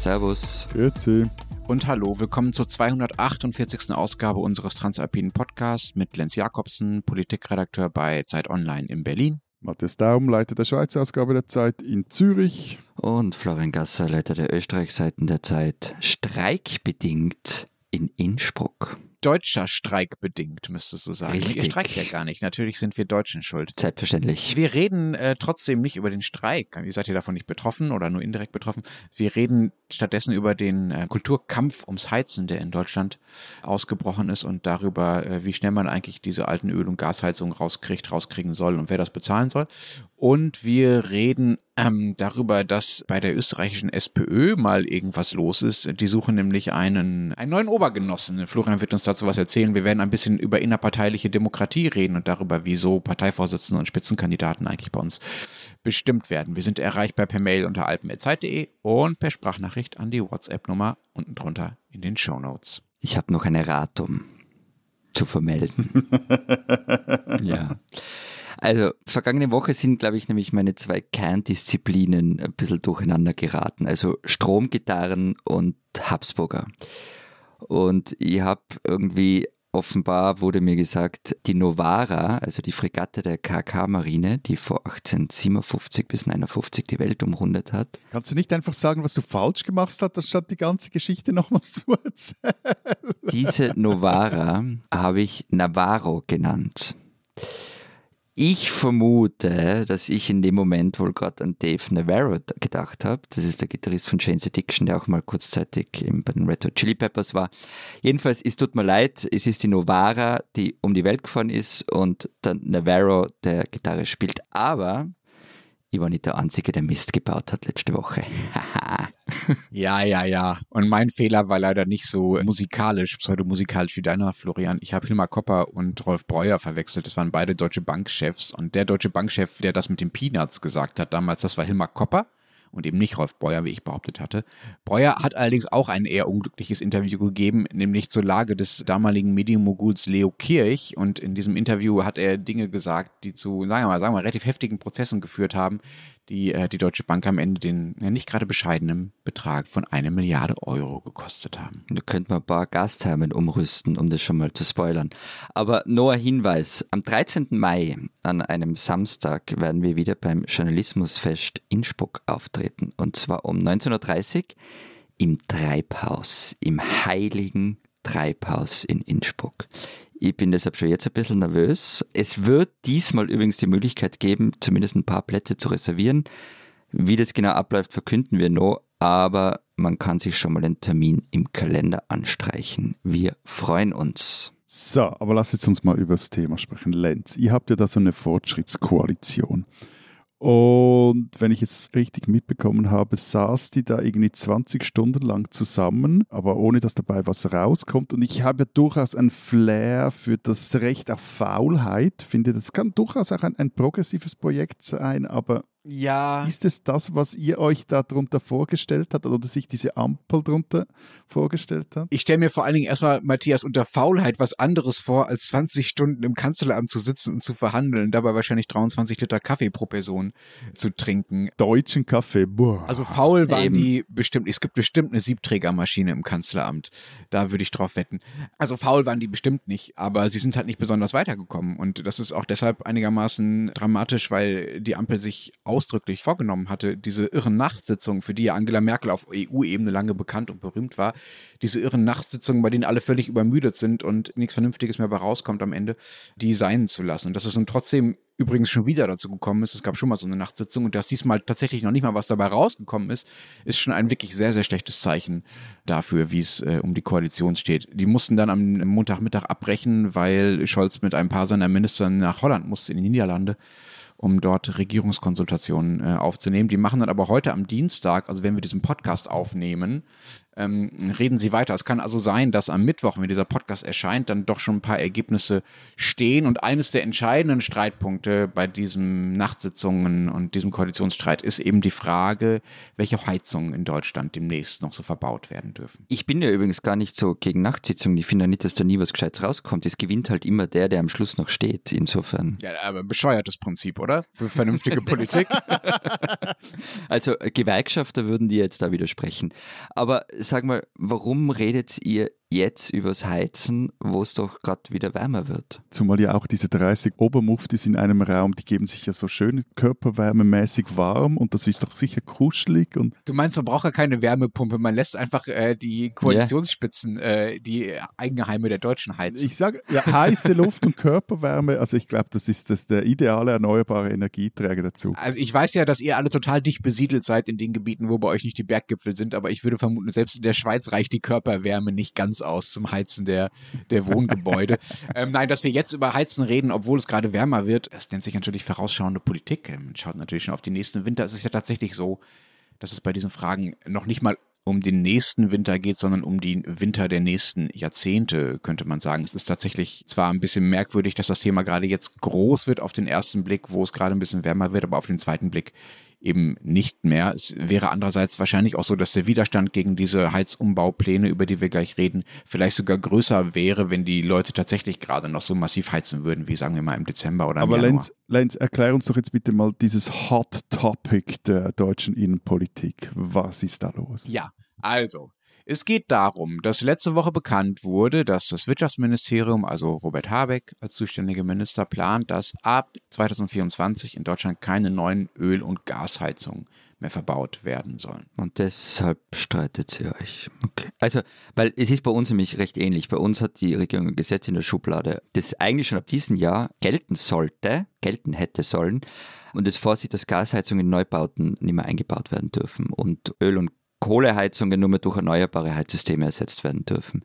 Servus. Grüezi. Und hallo, willkommen zur 248. Ausgabe unseres Transalpinen Podcasts mit Lenz Jakobsen, Politikredakteur bei Zeit Online in Berlin. Matthias Daum, Leiter der Schweizer Ausgabe der Zeit in Zürich. Und Florian Gasser, Leiter der Österreichseiten der Zeit, streikbedingt in Innsbruck deutscher Streik bedingt, müsstest du sagen. Richtig. Ihr streikt ja gar nicht. Natürlich sind wir Deutschen schuld. Selbstverständlich. Wir reden äh, trotzdem nicht über den Streik. Ihr seid ihr davon nicht betroffen oder nur indirekt betroffen. Wir reden stattdessen über den äh, Kulturkampf ums Heizen, der in Deutschland ausgebrochen ist und darüber, äh, wie schnell man eigentlich diese alten Öl- und Gasheizungen rauskriegt, rauskriegen soll und wer das bezahlen soll. Und wir reden ähm, darüber, dass bei der österreichischen SPÖ mal irgendwas los ist. Die suchen nämlich einen, einen neuen Obergenossen. Florian wird uns dazu was erzählen. Wir werden ein bisschen über innerparteiliche Demokratie reden und darüber, wieso Parteivorsitzende und Spitzenkandidaten eigentlich bei uns bestimmt werden. Wir sind erreichbar per Mail unter alpen.zeit.de und per Sprachnachricht an die WhatsApp-Nummer unten drunter in den Show Notes. Ich habe noch ein Erratum zu vermelden. ja. Also, vergangene Woche sind, glaube ich, nämlich meine zwei Kerndisziplinen ein bisschen durcheinander geraten. Also Stromgitarren und Habsburger. Und ich habe irgendwie offenbar wurde mir gesagt, die Novara, also die Fregatte der KK-Marine, die vor 1857 bis 1959 die Welt umrundet hat. Kannst du nicht einfach sagen, was du falsch gemacht hast, anstatt die ganze Geschichte nochmals zu erzählen? Diese Novara habe ich Navarro genannt. Ich vermute, dass ich in dem Moment wohl gerade an Dave Navarro gedacht habe. Das ist der Gitarrist von Jane's Addiction, der auch mal kurzzeitig bei den Red Hot Chili Peppers war. Jedenfalls, es tut mir leid, es ist die Novara, die um die Welt gefahren ist und der Navarro, der Gitarre spielt. Aber ich war nicht der Einzige, der Mist gebaut hat letzte Woche. ja, ja, ja. Und mein Fehler war leider nicht so musikalisch, pseudomusikalisch wie deiner, Florian. Ich habe Hilmar Kopper und Rolf Breuer verwechselt. Das waren beide Deutsche Bankchefs. Und der Deutsche Bankchef, der das mit den Peanuts gesagt hat damals, das war Hilmar Kopper und eben nicht Rolf Breuer, wie ich behauptet hatte. Breuer hat allerdings auch ein eher unglückliches Interview gegeben, nämlich zur Lage des damaligen Medienmoguls Leo Kirch. Und in diesem Interview hat er Dinge gesagt, die zu, sagen wir mal, sagen wir mal relativ heftigen Prozessen geführt haben, die äh, die Deutsche Bank am Ende den ja, nicht gerade bescheidenen Betrag von einer Milliarde Euro gekostet haben. Da könnte man ein paar Gasthermen umrüsten, um das schon mal zu spoilern. Aber nur ein Hinweis. Am 13. Mai, an einem Samstag, werden wir wieder beim Journalismusfest Innsbruck auftreten. Und zwar um 19.30 Uhr im Treibhaus, im heiligen Treibhaus in Innsbruck. Ich bin deshalb schon jetzt ein bisschen nervös. Es wird diesmal übrigens die Möglichkeit geben, zumindest ein paar Plätze zu reservieren. Wie das genau abläuft, verkünden wir noch, aber man kann sich schon mal den Termin im Kalender anstreichen. Wir freuen uns. So, aber lass jetzt uns mal über das Thema sprechen. Lenz, ihr habt ja da so eine Fortschrittskoalition. Und wenn ich es richtig mitbekommen habe, saß die da irgendwie 20 Stunden lang zusammen, aber ohne dass dabei was rauskommt. Und ich habe ja durchaus ein Flair für das Recht auf Faulheit. Finde, das kann durchaus auch ein, ein progressives Projekt sein, aber ja. Ist es das, was ihr euch darunter vorgestellt habt oder sich diese Ampel darunter vorgestellt hat? Ich stelle mir vor allen Dingen erstmal, Matthias, unter Faulheit was anderes vor, als 20 Stunden im Kanzleramt zu sitzen und zu verhandeln, dabei wahrscheinlich 23 Liter Kaffee pro Person zu trinken. Deutschen Kaffee, boah. Also faul waren Eben. die bestimmt, es gibt bestimmt eine Siebträgermaschine im Kanzleramt. Da würde ich drauf wetten. Also faul waren die bestimmt nicht, aber sie sind halt nicht besonders weitergekommen. Und das ist auch deshalb einigermaßen dramatisch, weil die Ampel sich ausdrücklich vorgenommen hatte, diese irren Nachtsitzungen, für die ja Angela Merkel auf EU-Ebene lange bekannt und berühmt war, diese irren Nachtsitzungen, bei denen alle völlig übermüdet sind und nichts Vernünftiges mehr bei rauskommt am Ende, die sein zu lassen. Dass es nun trotzdem übrigens schon wieder dazu gekommen ist, es gab schon mal so eine Nachtsitzung und dass diesmal tatsächlich noch nicht mal was dabei rausgekommen ist, ist schon ein wirklich sehr, sehr schlechtes Zeichen dafür, wie es äh, um die Koalition steht. Die mussten dann am Montagmittag abbrechen, weil Scholz mit ein paar seiner Minister nach Holland musste, in die Niederlande um dort Regierungskonsultationen äh, aufzunehmen. Die machen dann aber heute am Dienstag, also wenn wir diesen Podcast aufnehmen, ähm, reden Sie weiter. Es kann also sein, dass am Mittwoch, wenn dieser Podcast erscheint, dann doch schon ein paar Ergebnisse stehen. Und eines der entscheidenden Streitpunkte bei diesen Nachtsitzungen und diesem Koalitionsstreit ist eben die Frage, welche Heizungen in Deutschland demnächst noch so verbaut werden dürfen. Ich bin ja übrigens gar nicht so gegen Nachtsitzungen. Ich finde ja nicht, dass da nie was Gescheites rauskommt. Es gewinnt halt immer der, der am Schluss noch steht. Insofern. Ja, aber bescheuertes Prinzip, oder? Für vernünftige Politik. also Gewerkschafter würden die jetzt da widersprechen. Aber sag mal, warum redet ihr jetzt übers Heizen, wo es doch gerade wieder wärmer wird. Zumal ja auch diese 30 Obermuftis in einem Raum, die geben sich ja so schön körperwärmemäßig warm und das ist doch sicher kuschelig. Und du meinst, man braucht ja keine Wärmepumpe, man lässt einfach äh, die Koalitionsspitzen, yeah. äh, die Eigenheime der Deutschen heizen. Ich sage, ja, heiße Luft und Körperwärme, also ich glaube, das ist das der ideale erneuerbare Energieträger dazu. Also ich weiß ja, dass ihr alle total dicht besiedelt seid in den Gebieten, wo bei euch nicht die Berggipfel sind, aber ich würde vermuten, selbst in der Schweiz reicht die Körperwärme nicht ganz aus zum Heizen der, der Wohngebäude. ähm, nein, dass wir jetzt über Heizen reden, obwohl es gerade wärmer wird, das nennt sich natürlich vorausschauende Politik. Man ähm, schaut natürlich schon auf die nächsten Winter. Es ist ja tatsächlich so, dass es bei diesen Fragen noch nicht mal um den nächsten Winter geht, sondern um die Winter der nächsten Jahrzehnte, könnte man sagen. Es ist tatsächlich zwar ein bisschen merkwürdig, dass das Thema gerade jetzt groß wird auf den ersten Blick, wo es gerade ein bisschen wärmer wird, aber auf den zweiten Blick eben nicht mehr. Es wäre andererseits wahrscheinlich auch so, dass der Widerstand gegen diese Heizumbaupläne, über die wir gleich reden, vielleicht sogar größer wäre, wenn die Leute tatsächlich gerade noch so massiv heizen würden, wie sagen wir mal im Dezember oder im Aber Januar. Lenz, Lenz, erklär uns doch jetzt bitte mal dieses Hot Topic der deutschen Innenpolitik. Was ist da los? Ja, also, es geht darum, dass letzte Woche bekannt wurde, dass das Wirtschaftsministerium, also Robert Habeck als zuständiger Minister, plant, dass ab 2024 in Deutschland keine neuen Öl- und Gasheizungen mehr verbaut werden sollen. Und deshalb streitet sie euch. Okay. Also, weil es ist bei uns nämlich recht ähnlich. Bei uns hat die Regierung ein Gesetz in der Schublade, das eigentlich schon ab diesem Jahr gelten sollte, gelten hätte sollen. Und es vorsieht, dass Gasheizungen in Neubauten nicht mehr eingebaut werden dürfen und Öl- und Kohleheizungen nur mehr durch erneuerbare Heizsysteme ersetzt werden dürfen.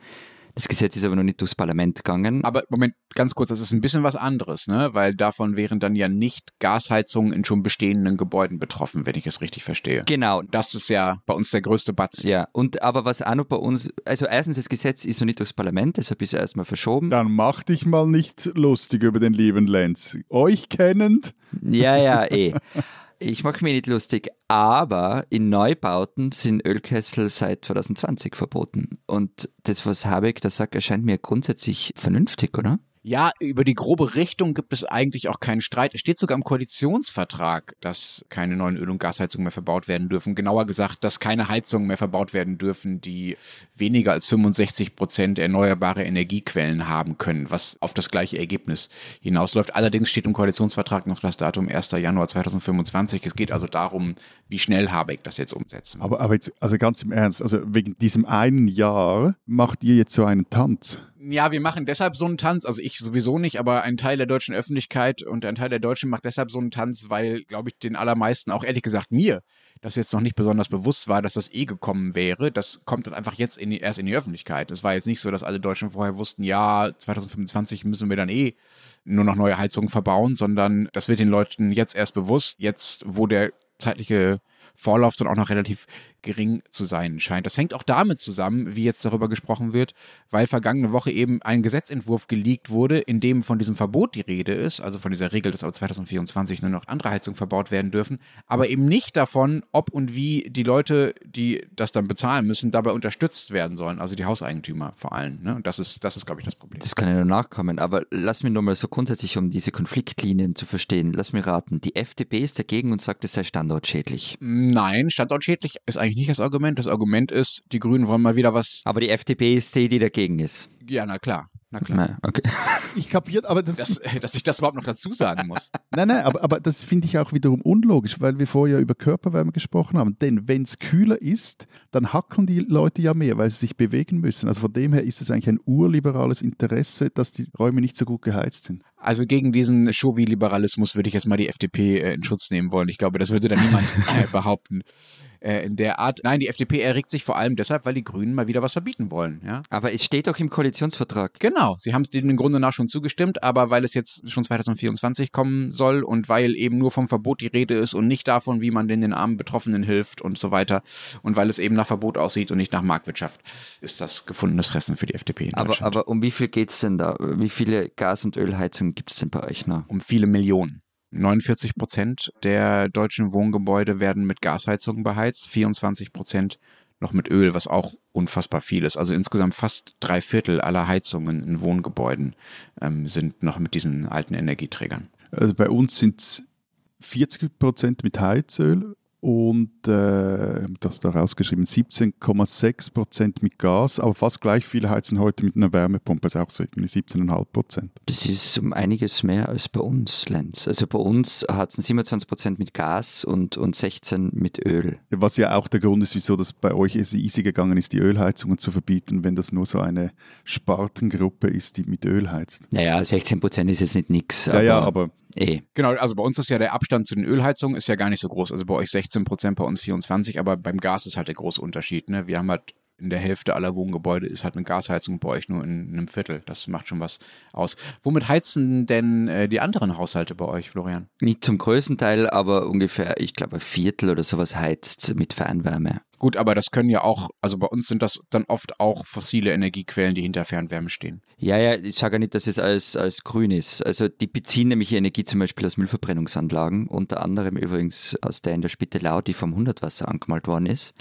Das Gesetz ist aber noch nicht durchs Parlament gegangen. Aber Moment, ganz kurz, das ist ein bisschen was anderes, ne? Weil davon wären dann ja nicht Gasheizungen in schon bestehenden Gebäuden betroffen, wenn ich es richtig verstehe. Genau. Das ist ja bei uns der größte Batzen. Ja, und aber was auch noch bei uns, also erstens, das Gesetz ist noch nicht durchs Parlament, deshalb ist es erstmal verschoben. Dann mach dich mal nicht lustig über den lieben Lenz. Euch kennend. Ja, ja, eh. Ich mache mich nicht lustig, aber in Neubauten sind Ölkessel seit 2020 verboten. Und das, was Habeck da sagt, erscheint mir grundsätzlich vernünftig, oder? Ja, über die grobe Richtung gibt es eigentlich auch keinen Streit. Es steht sogar im Koalitionsvertrag, dass keine neuen Öl- und Gasheizungen mehr verbaut werden dürfen. Genauer gesagt, dass keine Heizungen mehr verbaut werden dürfen, die weniger als 65 Prozent erneuerbare Energiequellen haben können, was auf das gleiche Ergebnis hinausläuft. Allerdings steht im Koalitionsvertrag noch das Datum 1. Januar 2025. Es geht also darum, wie schnell Habeck das jetzt umsetzen will. Aber, aber jetzt, also ganz im Ernst, also wegen diesem einen Jahr macht ihr jetzt so einen Tanz ja, wir machen deshalb so einen Tanz, also ich sowieso nicht, aber ein Teil der deutschen Öffentlichkeit und ein Teil der Deutschen macht deshalb so einen Tanz, weil, glaube ich, den allermeisten, auch ehrlich gesagt mir, das jetzt noch nicht besonders bewusst war, dass das eh gekommen wäre. Das kommt dann einfach jetzt in die, erst in die Öffentlichkeit. Es war jetzt nicht so, dass alle Deutschen vorher wussten, ja, 2025 müssen wir dann eh nur noch neue Heizungen verbauen, sondern das wird den Leuten jetzt erst bewusst, jetzt wo der zeitliche Vorlauf dann auch noch relativ gering zu sein scheint. Das hängt auch damit zusammen, wie jetzt darüber gesprochen wird, weil vergangene Woche eben ein Gesetzentwurf geleakt wurde, in dem von diesem Verbot die Rede ist, also von dieser Regel, dass ab 2024 nur noch andere Heizungen verbaut werden dürfen, aber eben nicht davon, ob und wie die Leute, die das dann bezahlen müssen, dabei unterstützt werden sollen, also die Hauseigentümer vor allem. Ne? Und das ist, das ist, glaube ich, das Problem. Das kann ja nur nachkommen, aber lass mich nochmal so grundsätzlich, um diese Konfliktlinien zu verstehen, lass mich raten, die FDP ist dagegen und sagt, es sei standortschädlich. Nein, standortschädlich ist eigentlich nicht das Argument. Das Argument ist, die Grünen wollen mal wieder was. Aber die FDP ist die, die dagegen ist. Ja, na klar. Na klar. okay. Ich kapiert, aber das, das, dass ich das überhaupt noch dazu sagen muss. nein, nein, aber, aber das finde ich auch wiederum unlogisch, weil wir vorher über Körperwärme gesprochen haben. Denn wenn es kühler ist, dann hackeln die Leute ja mehr, weil sie sich bewegen müssen. Also von dem her ist es eigentlich ein urliberales Interesse, dass die Räume nicht so gut geheizt sind. Also gegen diesen Chauvi-Liberalismus würde ich jetzt mal die FDP äh, in Schutz nehmen wollen. Ich glaube, das würde dann niemand äh, behaupten. Äh, in der Art. Nein, die FDP erregt sich vor allem deshalb, weil die Grünen mal wieder was verbieten wollen. Ja? Aber es steht doch im Koalitionsvertrag. Genau, sie haben es dem im Grunde nach schon zugestimmt, aber weil es jetzt schon 2024 kommen soll und weil eben nur vom Verbot die Rede ist und nicht davon, wie man den, den armen Betroffenen hilft und so weiter und weil es eben nach Verbot aussieht und nicht nach Marktwirtschaft, ist das gefundenes Fressen für die FDP in Aber, aber um wie viel geht es denn da? Wie viele Gas- und Ölheizungen gibt es denn bei euch noch? um viele Millionen. 49 Prozent der deutschen Wohngebäude werden mit Gasheizungen beheizt, 24 Prozent noch mit Öl, was auch unfassbar viel ist. Also insgesamt fast drei Viertel aller Heizungen in Wohngebäuden ähm, sind noch mit diesen alten Energieträgern. Also bei uns sind es 40 Prozent mit Heizöl und äh, das da rausgeschrieben 17,6 Prozent mit Gas, aber fast gleich viele heizen heute mit einer Wärmepumpe, also auch so irgendwie 17,5 Prozent. Das ist um einiges mehr als bei uns, Lenz. Also bei uns es 27 Prozent mit Gas und, und 16 mit Öl. Was ja auch der Grund ist, wieso das bei euch easy gegangen ist, die Ölheizungen zu verbieten, wenn das nur so eine Spartengruppe ist, die mit Öl heizt. Naja, 16 Prozent ist jetzt nicht nix. Ja, ja, aber eh. Genau, also bei uns ist ja der Abstand zu den Ölheizungen ist ja gar nicht so groß. Also bei euch 16 Prozent, bei uns 24, aber beim Gas ist halt der große Unterschied. Ne? Wir haben halt in der Hälfte aller Wohngebäude ist halt eine Gasheizung, bei euch nur in einem Viertel. Das macht schon was aus. Womit heizen denn äh, die anderen Haushalte bei euch, Florian? Nicht zum größten Teil, aber ungefähr, ich glaube, ein Viertel oder sowas heizt mit Fernwärme. Gut, aber das können ja auch, also bei uns sind das dann oft auch fossile Energiequellen, die hinter Fernwärme stehen. Ja, ja, ich sage ja nicht, dass es als, als grün ist. Also die beziehen nämlich ihre Energie zum Beispiel aus Müllverbrennungsanlagen, unter anderem übrigens aus der in der Spittelau, die vom Hundertwasser angemalt worden ist.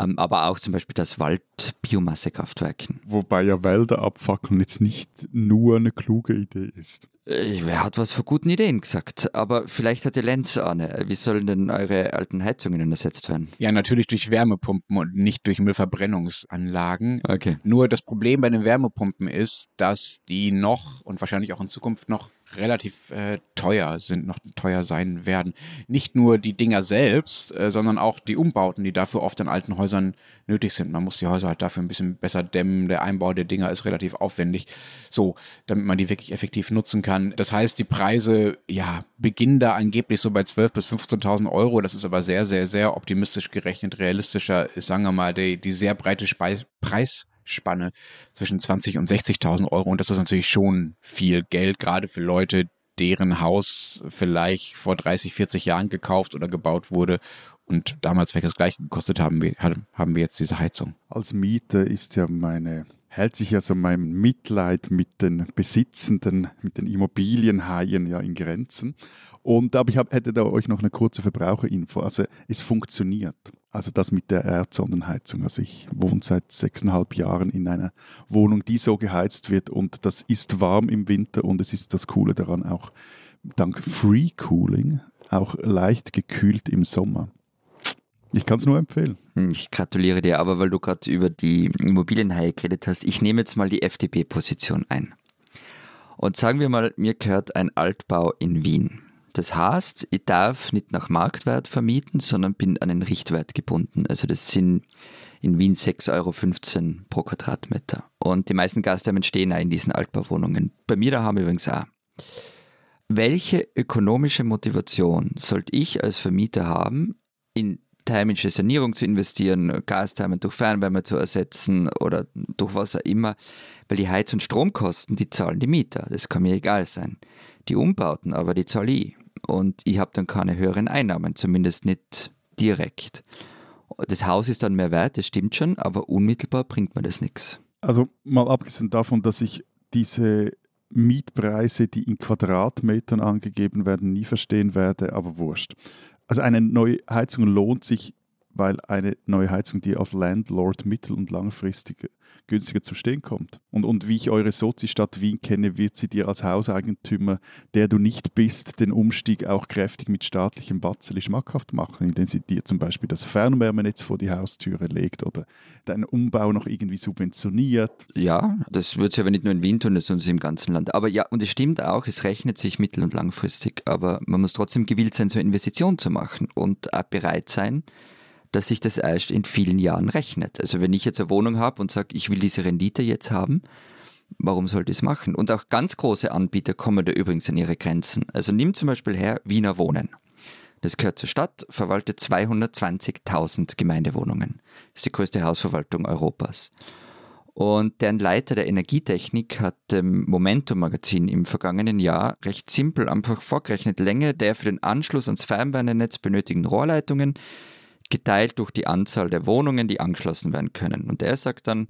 Ähm, aber auch zum Beispiel das Waldbiomassekraftwerken. wobei ja Wälder abfackeln jetzt nicht nur eine kluge Idee ist. Äh, wer hat was für guten Ideen gesagt? Aber vielleicht hat der Lenz eine. Wie sollen denn eure alten Heizungen ersetzt werden? Ja, natürlich durch Wärmepumpen und nicht durch Müllverbrennungsanlagen. Okay. Nur das Problem bei den Wärmepumpen ist, dass die noch und wahrscheinlich auch in Zukunft noch relativ äh, teuer sind, noch teuer sein werden. Nicht nur die Dinger selbst, äh, sondern auch die Umbauten, die dafür oft in alten Häusern nötig sind. Man muss die Häuser halt dafür ein bisschen besser dämmen. Der Einbau der Dinger ist relativ aufwendig. So, damit man die wirklich effektiv nutzen kann. Das heißt, die Preise, ja, beginnen da angeblich so bei 12.000 bis 15.000 Euro. Das ist aber sehr, sehr, sehr optimistisch gerechnet. Realistischer ist, sagen wir mal, die, die sehr breite Spei Preisspanne zwischen 20.000 und 60.000 Euro. Und das ist natürlich schon viel Geld, gerade für Leute, deren Haus vielleicht vor 30, 40 Jahren gekauft oder gebaut wurde und damals vielleicht das gleiche gekostet haben, haben wir jetzt diese Heizung. Als Mieter ist ja meine, hält sich ja so mein Mitleid mit den Besitzenden, mit den Immobilienhaien ja in Grenzen. Und aber ich hab, hätte da euch noch eine kurze Verbraucherinfo. Also es funktioniert. Also das mit der Erdsondenheizung. Also ich wohne seit sechseinhalb Jahren in einer Wohnung, die so geheizt wird und das ist warm im Winter und es ist das Coole daran auch dank Free Cooling auch leicht gekühlt im Sommer. Ich kann es nur empfehlen. Hm, Ich gratuliere dir, aber weil du gerade über die Immobilienhaie geredet hast, ich nehme jetzt mal die FDP-Position ein. Und sagen wir mal, mir gehört ein Altbau in Wien. Das heißt, ich darf nicht nach Marktwert vermieten, sondern bin an den Richtwert gebunden. Also das sind in Wien 6,15 Euro pro Quadratmeter. Und die meisten Gastheimen stehen auch in diesen Altbauwohnungen. Bei mir daheim übrigens auch. Welche ökonomische Motivation sollte ich als Vermieter haben, in thermische Sanierung zu investieren, Gasthermen durch Fernwärme zu ersetzen oder durch was auch immer, weil die Heiz- und Stromkosten, die zahlen die Mieter, das kann mir egal sein. Die Umbauten aber, die zahle ich. Und ich habe dann keine höheren Einnahmen, zumindest nicht direkt. Das Haus ist dann mehr wert, das stimmt schon, aber unmittelbar bringt mir das nichts. Also mal abgesehen davon, dass ich diese Mietpreise, die in Quadratmetern angegeben werden, nie verstehen werde, aber wurscht. Also eine neue Heizung lohnt sich, weil eine neue Heizung dir als Landlord mittel- und langfristig günstiger zu stehen kommt. Und, und wie ich eure Sozi-Stadt Wien kenne, wird sie dir als Hauseigentümer, der du nicht bist, den Umstieg auch kräftig mit staatlichem Batzeli schmackhaft machen, indem sie dir zum Beispiel das Fernwärmenetz vor die Haustüre legt oder deinen Umbau noch irgendwie subventioniert. Ja, das wird sie aber nicht nur in Wien tun, das tun im ganzen Land. Aber ja, und es stimmt auch, es rechnet sich mittel- und langfristig. Aber man muss trotzdem gewillt sein, so eine Investition zu machen und auch bereit sein, dass sich das erst in vielen Jahren rechnet. Also wenn ich jetzt eine Wohnung habe und sage, ich will diese Rendite jetzt haben, warum sollte ich es machen? Und auch ganz große Anbieter kommen da übrigens an ihre Grenzen. Also nimm zum Beispiel her Wiener Wohnen. Das gehört zur Stadt, verwaltet 220.000 Gemeindewohnungen. Das ist die größte Hausverwaltung Europas. Und deren Leiter der Energietechnik hat dem Momentum-Magazin im vergangenen Jahr recht simpel einfach vorgerechnet, Länge der für den Anschluss ans Fernwärmenetz benötigten Rohrleitungen geteilt durch die Anzahl der Wohnungen, die angeschlossen werden können. Und er sagt dann,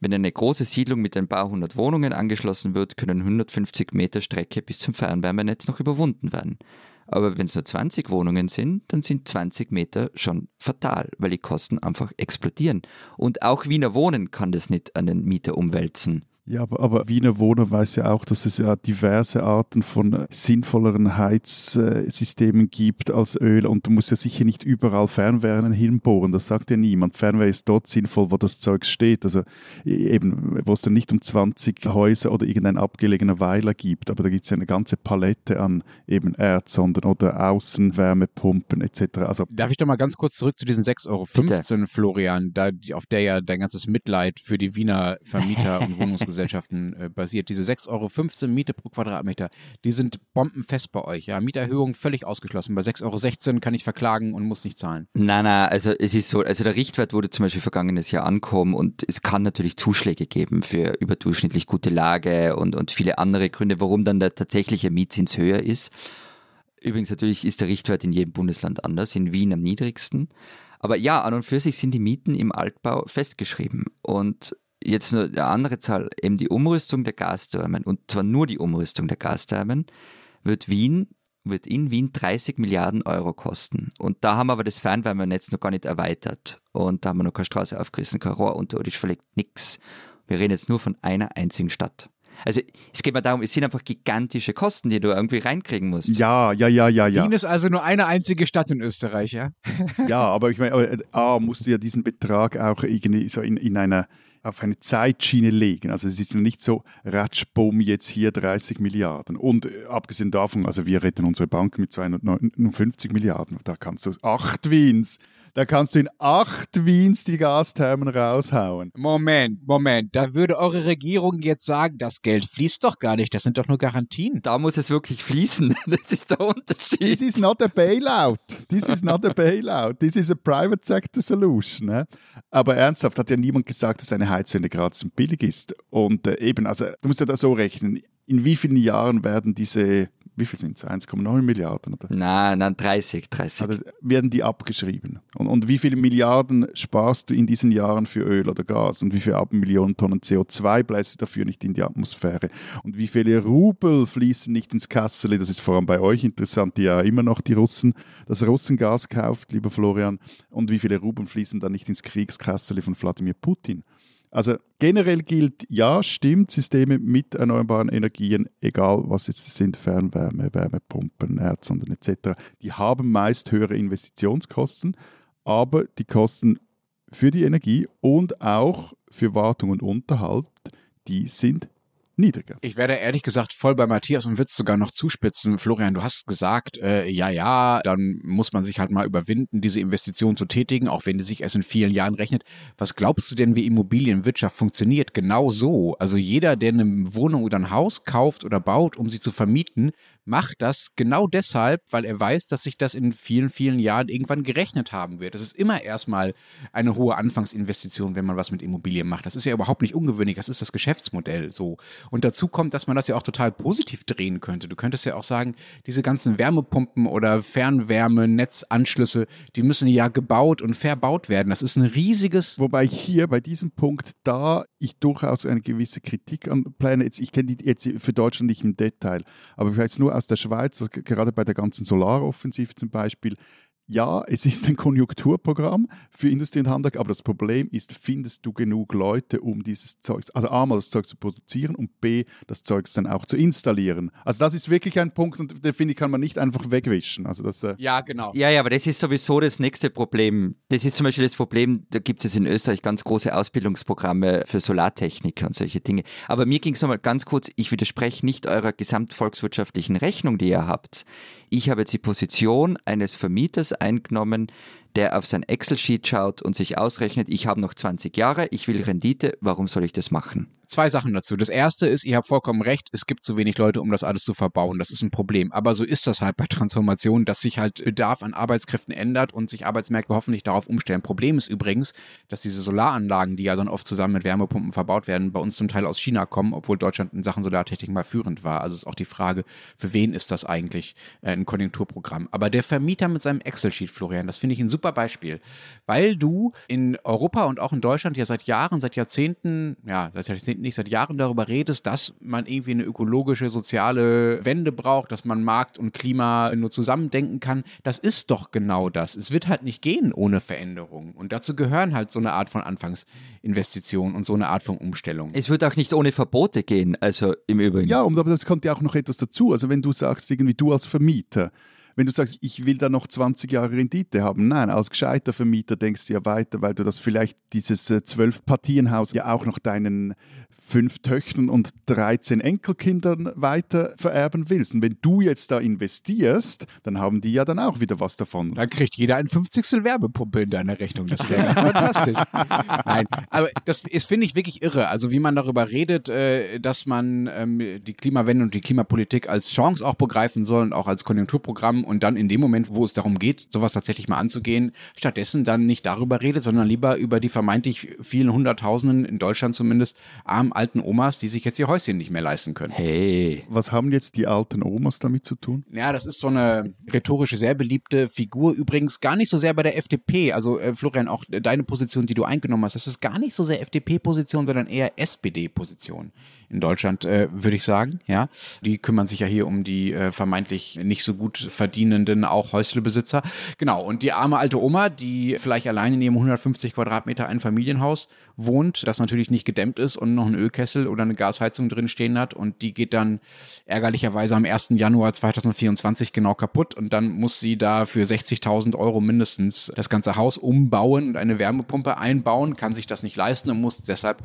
wenn eine große Siedlung mit ein paar hundert Wohnungen angeschlossen wird, können 150 Meter Strecke bis zum Fernwärmenetz noch überwunden werden. Aber wenn es nur 20 Wohnungen sind, dann sind 20 Meter schon fatal, weil die Kosten einfach explodieren. Und auch Wiener Wohnen kann das nicht an den Mieter umwälzen. Ja, aber, aber Wiener Wohner weiß ja auch, dass es ja diverse Arten von sinnvolleren Heizsystemen gibt als Öl und du musst ja sicher nicht überall Fernwärmen hinbohren, das sagt ja niemand. Fernwärme ist dort sinnvoll, wo das Zeug steht, also e, eben, wo es dann nicht um 20 Häuser oder irgendein abgelegener Weiler gibt, aber da gibt es ja eine ganze Palette an eben Erdsonden oder Außenwärmepumpen etc. Also, Darf ich doch mal ganz kurz zurück zu diesen 6,15 Euro, Bitte. Florian, da, auf der ja dein ganzes Mitleid für die Wiener Vermieter und Wohnungsgesellschaften Gesellschaften äh, basiert. Diese 6,15 Euro Miete pro Quadratmeter, die sind bombenfest bei euch. Ja, Mieterhöhung völlig ausgeschlossen. Bei 6,16 Euro kann ich verklagen und muss nicht zahlen. Nein, nein, also es ist so, also der Richtwert wurde zum Beispiel vergangenes Jahr ankommen und es kann natürlich Zuschläge geben für überdurchschnittlich gute Lage und, und viele andere Gründe, warum dann der tatsächliche Mietzins höher ist. Übrigens natürlich ist der Richtwert in jedem Bundesland anders, in Wien am niedrigsten. Aber ja, an und für sich sind die Mieten im Altbau festgeschrieben. Und jetzt nur eine andere Zahl, eben die Umrüstung der Gasthermen, und zwar nur die Umrüstung der Gasthermen, wird Wien wird in Wien 30 Milliarden Euro kosten. Und da haben wir aber das Fernwärmenetz noch gar nicht erweitert. Und da haben wir noch keine Straße aufgerissen, kein Rohr unterirdisch verlegt, nichts. Wir reden jetzt nur von einer einzigen Stadt. Also es geht mir darum, es sind einfach gigantische Kosten, die du irgendwie reinkriegen musst. Ja, ja, ja, ja, ja. Wien ist also nur eine einzige Stadt in Österreich, ja? ja, aber ich meine, äh, A, musst du ja diesen Betrag auch irgendwie so in, in einer auf eine Zeitschiene legen. Also es ist nicht so, ratschbumm, jetzt hier 30 Milliarden. Und äh, abgesehen davon, also wir retten unsere Bank mit 259 Milliarden. Da kannst du acht Wins da kannst du in acht Wiens die Gasthermen raushauen. Moment, Moment. Da würde eure Regierung jetzt sagen, das Geld fließt doch gar nicht. Das sind doch nur Garantien. Da muss es wirklich fließen. Das ist der Unterschied. This is not a bailout. This is not a bailout. This is a private sector solution. Ne? Aber ernsthaft hat ja niemand gesagt, dass eine Heizwende gratis und billig ist. Und äh, eben, also du musst ja da so rechnen. In wie vielen Jahren werden diese wie viel sind es? 1,9 Milliarden? Oder? Nein, nein, 30, 30. Also werden die abgeschrieben. Und, und wie viele Milliarden sparst du in diesen Jahren für Öl oder Gas? Und wie viele Millionen Tonnen CO2 bläst du dafür nicht in die Atmosphäre? Und wie viele Rubel fließen nicht ins Kassel? Das ist vor allem bei euch interessant, die ja immer noch die Russen, das Russengas kauft, lieber Florian. Und wie viele Rubel fließen dann nicht ins Kriegskassel von Wladimir Putin? Also generell gilt, ja, stimmt, Systeme mit erneuerbaren Energien, egal was jetzt sind, Fernwärme, Wärmepumpen, Erdsonden etc., die haben meist höhere Investitionskosten, aber die Kosten für die Energie und auch für Wartung und Unterhalt, die sind niedriger. Ich werde ehrlich gesagt voll bei Matthias und es sogar noch zuspitzen. Florian, du hast gesagt, äh, ja, ja, dann muss man sich halt mal überwinden, diese Investition zu tätigen, auch wenn die sich erst in vielen Jahren rechnet. Was glaubst du denn, wie Immobilienwirtschaft funktioniert? Genau so. Also jeder, der eine Wohnung oder ein Haus kauft oder baut, um sie zu vermieten, macht das genau deshalb, weil er weiß, dass sich das in vielen, vielen Jahren irgendwann gerechnet haben wird. Das ist immer erstmal eine hohe Anfangsinvestition, wenn man was mit Immobilien macht. Das ist ja überhaupt nicht ungewöhnlich. Das ist das Geschäftsmodell so. Und dazu kommt, dass man das ja auch total positiv drehen könnte. Du könntest ja auch sagen, diese ganzen Wärmepumpen oder Fernwärmenetzanschlüsse, die müssen ja gebaut und verbaut werden. Das ist ein riesiges. Wobei hier bei diesem Punkt da ich durchaus eine gewisse Kritik an jetzt, ich kenne die jetzt für Deutschland nicht im Detail, aber ich weiß nur aus der Schweiz, gerade bei der ganzen Solaroffensive zum Beispiel, ja, es ist ein Konjunkturprogramm für Industrie und Handwerk, aber das Problem ist, findest du genug Leute, um dieses Zeug, also A, mal das Zeug zu produzieren und B, das Zeug dann auch zu installieren. Also das ist wirklich ein Punkt und den finde ich, kann man nicht einfach wegwischen. Also das, äh ja, genau. Ja, ja, aber das ist sowieso das nächste Problem. Das ist zum Beispiel das Problem, da gibt es in Österreich ganz große Ausbildungsprogramme für Solartechniker und solche Dinge. Aber mir ging es nochmal ganz kurz, ich widerspreche nicht eurer gesamtvolkswirtschaftlichen Rechnung, die ihr habt. Ich habe jetzt die Position eines Vermieters eingenommen, der auf sein Excel-Sheet schaut und sich ausrechnet, ich habe noch 20 Jahre, ich will Rendite, warum soll ich das machen? Zwei Sachen dazu. Das erste ist, ihr habt vollkommen recht, es gibt zu wenig Leute, um das alles zu verbauen. Das ist ein Problem. Aber so ist das halt bei Transformationen, dass sich halt Bedarf an Arbeitskräften ändert und sich Arbeitsmärkte hoffentlich darauf umstellen. Problem ist übrigens, dass diese Solaranlagen, die ja dann oft zusammen mit Wärmepumpen verbaut werden, bei uns zum Teil aus China kommen, obwohl Deutschland in Sachen Solartechnik mal führend war. Also ist auch die Frage, für wen ist das eigentlich äh, ein Konjunkturprogramm? Aber der Vermieter mit seinem Excel-Sheet, Florian, das finde ich ein super Beispiel, weil du in Europa und auch in Deutschland ja seit Jahren, seit Jahrzehnten, ja, seit Jahrzehnten nicht, seit Jahren darüber redest, dass man irgendwie eine ökologische, soziale Wende braucht, dass man Markt und Klima nur zusammendenken kann. Das ist doch genau das. Es wird halt nicht gehen ohne Veränderung. Und dazu gehören halt so eine Art von Anfangsinvestition und so eine Art von Umstellung. Es wird auch nicht ohne Verbote gehen, also im Übrigen. Ja, aber das kommt ja auch noch etwas dazu. Also wenn du sagst, irgendwie du als Vermieter, wenn du sagst, ich will da noch 20 Jahre Rendite haben, nein, als gescheiter Vermieter denkst du ja weiter, weil du das vielleicht dieses äh, Zwölf-Partienhaus ja auch noch deinen fünf Töchtern und 13 Enkelkindern weiter vererben willst. Und wenn du jetzt da investierst, dann haben die ja dann auch wieder was davon. Dann kriegt jeder ein 50. Werbepumpe in deiner Rechnung. Das wäre ganz fantastisch. Nein, aber das ist, finde ich, wirklich irre. Also wie man darüber redet, äh, dass man ähm, die Klimawende und die Klimapolitik als Chance auch begreifen soll und auch als Konjunkturprogramm und dann in dem Moment, wo es darum geht, sowas tatsächlich mal anzugehen, stattdessen dann nicht darüber redet, sondern lieber über die vermeintlich vielen Hunderttausenden, in Deutschland zumindest, armen alten Omas, die sich jetzt ihr Häuschen nicht mehr leisten können. Hey. Was haben jetzt die alten Omas damit zu tun? Ja, das ist so eine rhetorische, sehr beliebte Figur. Übrigens gar nicht so sehr bei der FDP. Also äh, Florian, auch deine Position, die du eingenommen hast, das ist gar nicht so sehr FDP-Position, sondern eher SPD-Position in Deutschland, äh, würde ich sagen. Ja, die kümmern sich ja hier um die äh, vermeintlich nicht so gut verdienenden auch Häuslebesitzer. Genau. Und die arme alte Oma, die vielleicht allein in ihrem 150 Quadratmeter Einfamilienhaus wohnt, das natürlich nicht gedämmt ist und noch einen Ölkessel oder eine Gasheizung drin stehen hat und die geht dann ärgerlicherweise am 1. Januar 2024 genau kaputt und dann muss sie da für 60.000 Euro mindestens das ganze Haus umbauen und eine Wärmepumpe einbauen, kann sich das nicht leisten und muss deshalb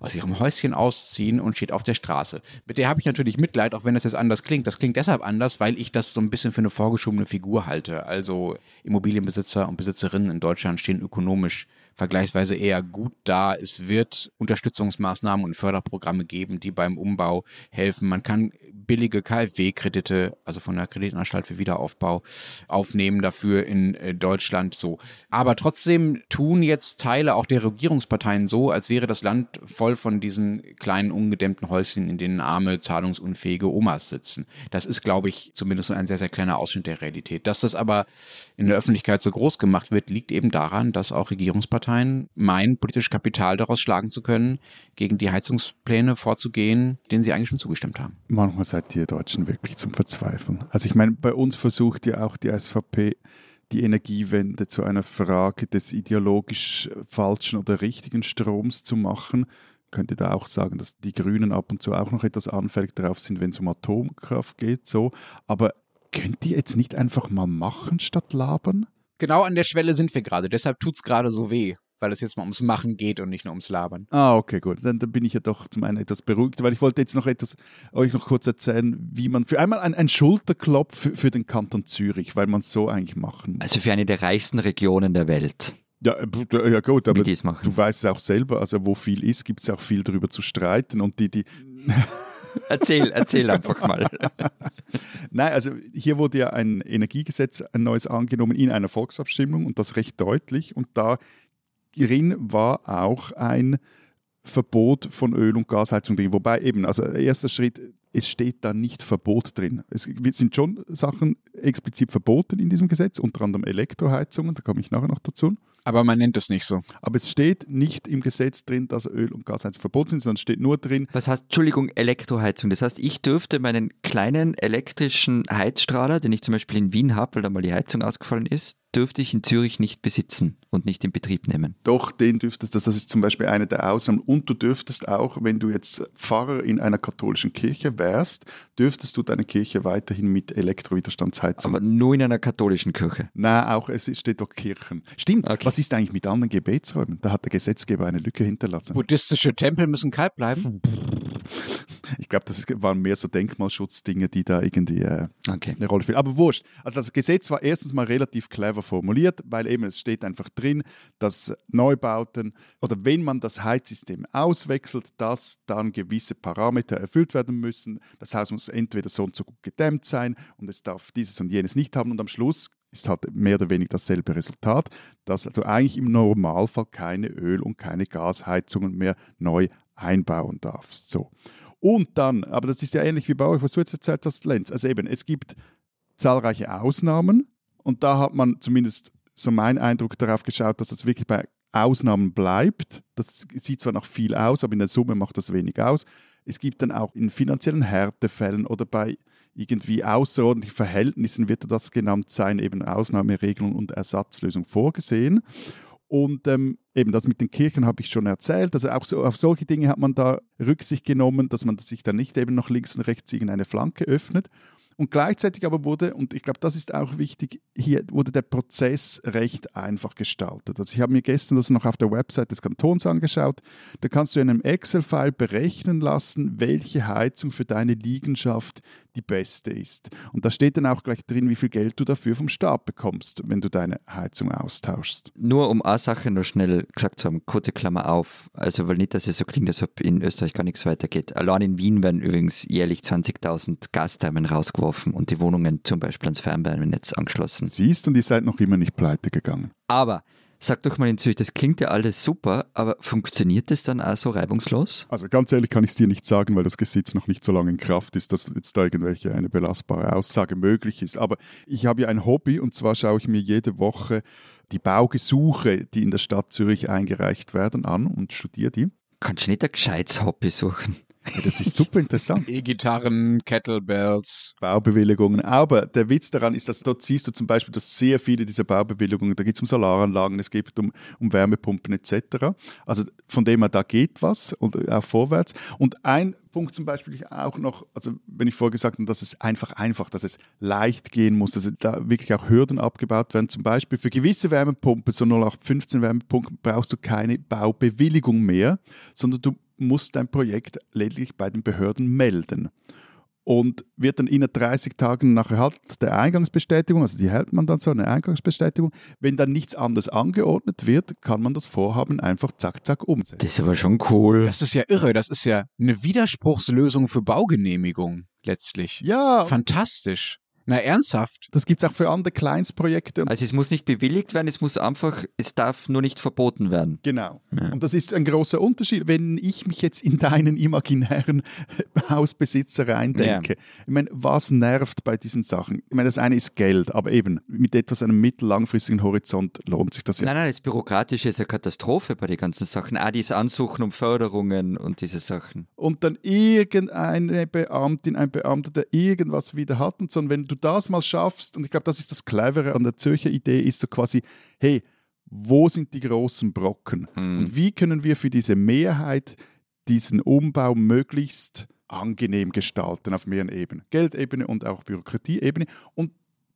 aus ihrem Häuschen ausziehen und steht auf der Straße. Mit der habe ich natürlich Mitleid, auch wenn das jetzt anders klingt. Das klingt deshalb anders, weil ich das so ein bisschen für eine vorgeschobene Figur halte. Also Immobilienbesitzer und Besitzerinnen in Deutschland stehen ökonomisch vergleichsweise eher gut da. Es wird Unterstützungsmaßnahmen und Förderprogramme geben, die beim Umbau helfen. Man kann billige KfW-Kredite, also von der Kreditanstalt für Wiederaufbau, aufnehmen dafür in äh, Deutschland so. Aber trotzdem tun jetzt Teile auch der Regierungsparteien so, als wäre das Land voll von diesen kleinen ungedämmten Häuschen, in denen arme, zahlungsunfähige Omas sitzen. Das ist, glaube ich, zumindest nur ein sehr, sehr kleiner Ausschnitt der Realität. Dass das aber in der Öffentlichkeit so groß gemacht wird, liegt eben daran, dass auch Regierungsparteien meinen, politisch Kapital daraus schlagen zu können, gegen die Heizungspläne vorzugehen, denen sie eigentlich schon zugestimmt haben. Manchmal seid ihr Deutschen wirklich zum Verzweifeln. Also ich meine, bei uns versucht ja auch die SVP die Energiewende zu einer Frage des ideologisch falschen oder richtigen Stroms zu machen. Könnte da auch sagen, dass die Grünen ab und zu auch noch etwas anfällig darauf sind, wenn es um Atomkraft geht, so. Aber könnt ihr jetzt nicht einfach mal machen statt labern? Genau an der Schwelle sind wir gerade. Deshalb tut es gerade so weh weil es jetzt mal ums Machen geht und nicht nur ums Labern. Ah, okay, gut. Dann, dann, bin ich ja doch zum einen etwas beruhigt, weil ich wollte jetzt noch etwas euch noch kurz erzählen, wie man für einmal ein, ein Schulterklopf für, für, den Kanton Zürich, weil man es so eigentlich machen muss. Also für eine der reichsten Regionen der Welt. Ja, äh, ja gut, aber du weißt es auch selber, also wo viel ist, gibt es auch viel darüber zu streiten und die, die erzähl, erzähl einfach mal. Nein, also hier wurde ja ein Energiegesetz, ein neues angenommen in einer Volksabstimmung und das recht deutlich und da drin war auch ein Verbot von Öl- und Gasheizung drin. Wobei eben, also erster Schritt, es steht da nicht Verbot drin. Es sind schon Sachen explizit verboten in diesem Gesetz, unter anderem Elektroheizungen, da komme ich nachher noch dazu. Aber man nennt es nicht so. Aber es steht nicht im Gesetz drin, dass Öl- und Gasheizung verboten sind, sondern es steht nur drin. Was heißt, Entschuldigung, Elektroheizung? Das heißt, ich dürfte meinen kleinen elektrischen Heizstrahler, den ich zum Beispiel in Wien habe, weil da mal die Heizung ausgefallen ist, dürfte ich in Zürich nicht besitzen und nicht in Betrieb nehmen. Doch, den dürftest du, das ist zum Beispiel eine der Ausnahmen. Und du dürftest auch, wenn du jetzt Pfarrer in einer katholischen Kirche wärst, dürftest du deine Kirche weiterhin mit Elektrowiderstandsheizung. Aber nur in einer katholischen Kirche? Nein, auch es steht doch Kirchen. Stimmt, okay. was ist eigentlich mit anderen Gebetsräumen? Da hat der Gesetzgeber eine Lücke hinterlassen. Buddhistische Tempel müssen kalt bleiben? Ich glaube, das waren mehr so Denkmalschutzdinge, die da irgendwie äh, okay. eine Rolle spielen. Aber wurscht. Also das Gesetz war erstens mal relativ clever clever formuliert, weil eben es steht einfach drin, dass Neubauten oder wenn man das Heizsystem auswechselt, dass dann gewisse Parameter erfüllt werden müssen. Das Haus muss entweder so und so gut gedämmt sein und es darf dieses und jenes nicht haben und am Schluss ist halt mehr oder weniger dasselbe Resultat, dass du eigentlich im Normalfall keine Öl- und keine Gasheizungen mehr neu einbauen darfst. So. Und dann, aber das ist ja ähnlich wie bei euch, was du jetzt erzählt hast, Lenz. Also eben, es gibt zahlreiche Ausnahmen und da hat man zumindest so mein Eindruck darauf geschaut, dass das wirklich bei Ausnahmen bleibt. Das sieht zwar noch viel aus, aber in der Summe macht das wenig aus. Es gibt dann auch in finanziellen Härtefällen oder bei irgendwie außerordentlichen Verhältnissen wird das genannt sein, eben Ausnahmeregelung und Ersatzlösung vorgesehen. Und ähm, eben das mit den Kirchen habe ich schon erzählt. Also auch so, auf solche Dinge hat man da Rücksicht genommen, dass man sich dann nicht eben noch links und rechts irgendeine Flanke öffnet. Und gleichzeitig aber wurde, und ich glaube, das ist auch wichtig, hier wurde der Prozess recht einfach gestaltet. Also ich habe mir gestern das noch auf der Website des Kantons angeschaut. Da kannst du in einem Excel-File berechnen lassen, welche Heizung für deine Liegenschaft die beste ist. Und da steht dann auch gleich drin, wie viel Geld du dafür vom Staat bekommst, wenn du deine Heizung austauschst. Nur um eine Sache noch schnell gesagt zu haben, kurze Klammer auf, also weil nicht, dass es so klingt, als ob in Österreich gar nichts weitergeht. Allein in Wien werden übrigens jährlich 20.000 Gasthermen rausgeworfen und die Wohnungen zum Beispiel ans Fernwärmenetz angeschlossen. Siehst und ihr seid noch immer nicht pleite gegangen. Aber Sag doch mal in Zürich, das klingt ja alles super, aber funktioniert das dann auch so reibungslos? Also ganz ehrlich kann ich es dir nicht sagen, weil das Gesetz noch nicht so lange in Kraft ist, dass jetzt da irgendwelche eine belastbare Aussage möglich ist. Aber ich habe ja ein Hobby und zwar schaue ich mir jede Woche die Baugesuche, die in der Stadt Zürich eingereicht werden, an und studiere die. Kannst du nicht ein gescheites Hobby suchen? Ja, das ist super interessant. E-Gitarren, Kettlebells. Baubewilligungen. Aber der Witz daran ist, dass dort siehst du zum Beispiel, dass sehr viele dieser Baubewilligungen, da geht es um Solaranlagen, es geht um, um Wärmepumpen etc. Also von dem her, da geht was und auch vorwärts. Und ein Punkt zum Beispiel auch noch, also wenn ich vorher gesagt habe, dass es einfach einfach, dass es leicht gehen muss, dass da wirklich auch Hürden abgebaut werden. Zum Beispiel für gewisse Wärmepumpen, so 0815 Wärmepumpen, brauchst du keine Baubewilligung mehr, sondern du musst dein Projekt lediglich bei den Behörden melden. Und wird dann innerhalb 30 Tagen nach Erhalt der Eingangsbestätigung, also die hält man dann so, eine Eingangsbestätigung, wenn dann nichts anderes angeordnet wird, kann man das Vorhaben einfach zack, zack umsetzen. Das ist aber schon cool. Das ist ja irre, das ist ja eine Widerspruchslösung für Baugenehmigung letztlich. Ja. Fantastisch. Na, ernsthaft? Das gibt es auch für andere Kleinstprojekte. Also es muss nicht bewilligt werden, es muss einfach, es darf nur nicht verboten werden. Genau. Ja. Und das ist ein großer Unterschied, wenn ich mich jetzt in deinen imaginären Hausbesitzer reindenke. Ja. Ich meine, was nervt bei diesen Sachen? Ich meine, das eine ist Geld, aber eben mit etwas einem mittellangfristigen Horizont lohnt sich das ja. Nein, nein, das Bürokratische ist eine Katastrophe bei den ganzen Sachen. Auch dieses Ansuchen um Förderungen und diese Sachen. Und dann irgendeine Beamtin, ein Beamter, der irgendwas wieder hat und so, und wenn du das mal schaffst, und ich glaube, das ist das Clevere an der Zürcher Idee, ist so quasi, hey, wo sind die großen Brocken? Mhm. Und wie können wir für diese Mehrheit diesen Umbau möglichst angenehm gestalten auf mehreren Ebenen? Geldebene und auch Bürokratieebene. Und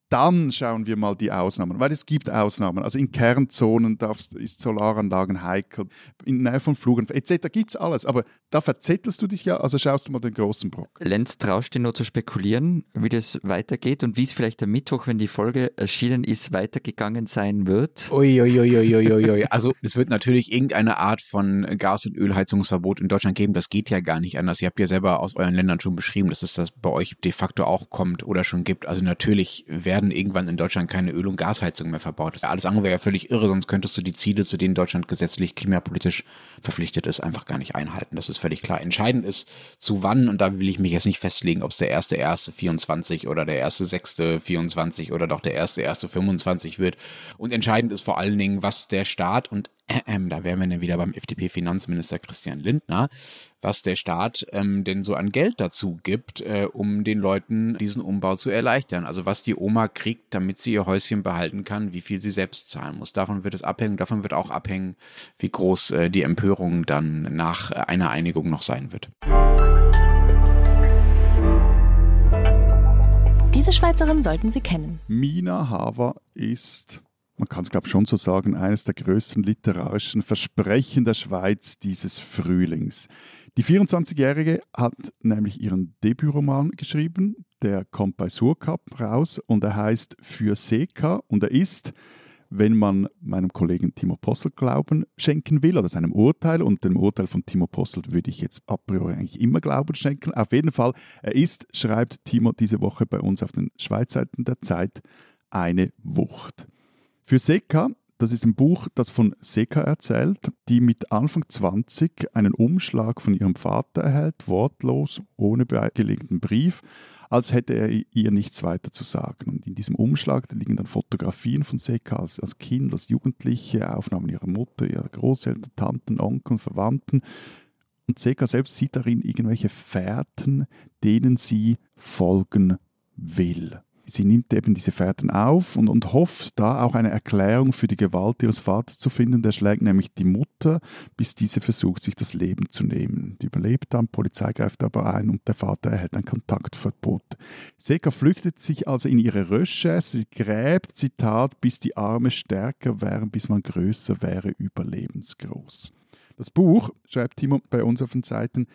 dann schauen wir mal die Ausnahmen, weil es gibt Ausnahmen. Also in Kernzonen darfst, ist Solaranlagen heikel, in Nähe von Flugen etc. gibt es alles. Aber da verzettelst du dich ja, also schaust du mal den großen Brock. Lenz, traust du nur zu spekulieren, wie das weitergeht und wie es vielleicht am Mittwoch, wenn die Folge erschienen ist, weitergegangen sein wird? Uiuiuiuiui. also es wird natürlich irgendeine Art von Gas- und Ölheizungsverbot in Deutschland geben. Das geht ja gar nicht anders. Ihr habt ja selber aus euren Ländern schon beschrieben, dass es das bei euch de facto auch kommt oder schon gibt. Also natürlich werden werden irgendwann in Deutschland keine Öl- und Gasheizung mehr verbaut. Das alles andere wäre ja völlig irre, sonst könntest du die Ziele, zu denen Deutschland gesetzlich klimapolitisch verpflichtet ist, einfach gar nicht einhalten. Das ist völlig klar. Entscheidend ist, zu wann, und da will ich mich jetzt nicht festlegen, ob es der erste erste 24 oder der erste sechste 24 oder doch der erste erste 25 wird. Und entscheidend ist vor allen Dingen, was der Staat und ähm, da wären wir dann wieder beim FDP-Finanzminister Christian Lindner, was der Staat ähm, denn so an Geld dazu gibt, äh, um den Leuten diesen Umbau zu erleichtern. Also was die Oma kriegt, damit sie ihr Häuschen behalten kann, wie viel sie selbst zahlen muss. Davon wird es abhängen. Davon wird auch abhängen, wie groß äh, die Empörung dann nach einer Einigung noch sein wird. Diese Schweizerin sollten Sie kennen. Mina Haver ist man kann es glaube ich schon so sagen, eines der größten literarischen Versprechen der Schweiz dieses Frühlings. Die 24-Jährige hat nämlich ihren Debütroman geschrieben, der kommt bei Surkap raus und er heißt Für Seka und er ist wenn man meinem Kollegen Timo Possel Glauben schenken will oder seinem Urteil, und dem Urteil von Timo Possel würde ich jetzt a priori eigentlich immer Glauben schenken. Auf jeden Fall, er ist, schreibt Timo diese Woche bei uns auf den Schweizseiten der Zeit, eine Wucht. Für Seka das ist ein Buch, das von Seka erzählt, die mit Anfang 20 einen Umschlag von ihrem Vater erhält, wortlos, ohne beigelegten Brief, als hätte er ihr nichts weiter zu sagen. Und in diesem Umschlag liegen dann Fotografien von Seka als, als Kind, als Jugendliche, Aufnahmen ihrer Mutter, ihrer Großeltern, Tanten, Onkeln, Verwandten. Und Seka selbst sieht darin irgendwelche Fährten, denen sie folgen will sie nimmt eben diese Fährten auf und, und hofft da auch eine Erklärung für die Gewalt ihres Vaters zu finden. Der schlägt nämlich die Mutter, bis diese versucht, sich das Leben zu nehmen. Die überlebt dann, Polizei greift aber ein und der Vater erhält ein Kontaktverbot. Seka flüchtet sich also in ihre Rösche, sie gräbt, Zitat, bis die Arme stärker wären, bis man größer wäre, überlebensgroß. Das Buch, schreibt Timo bei uns auf den Seiten,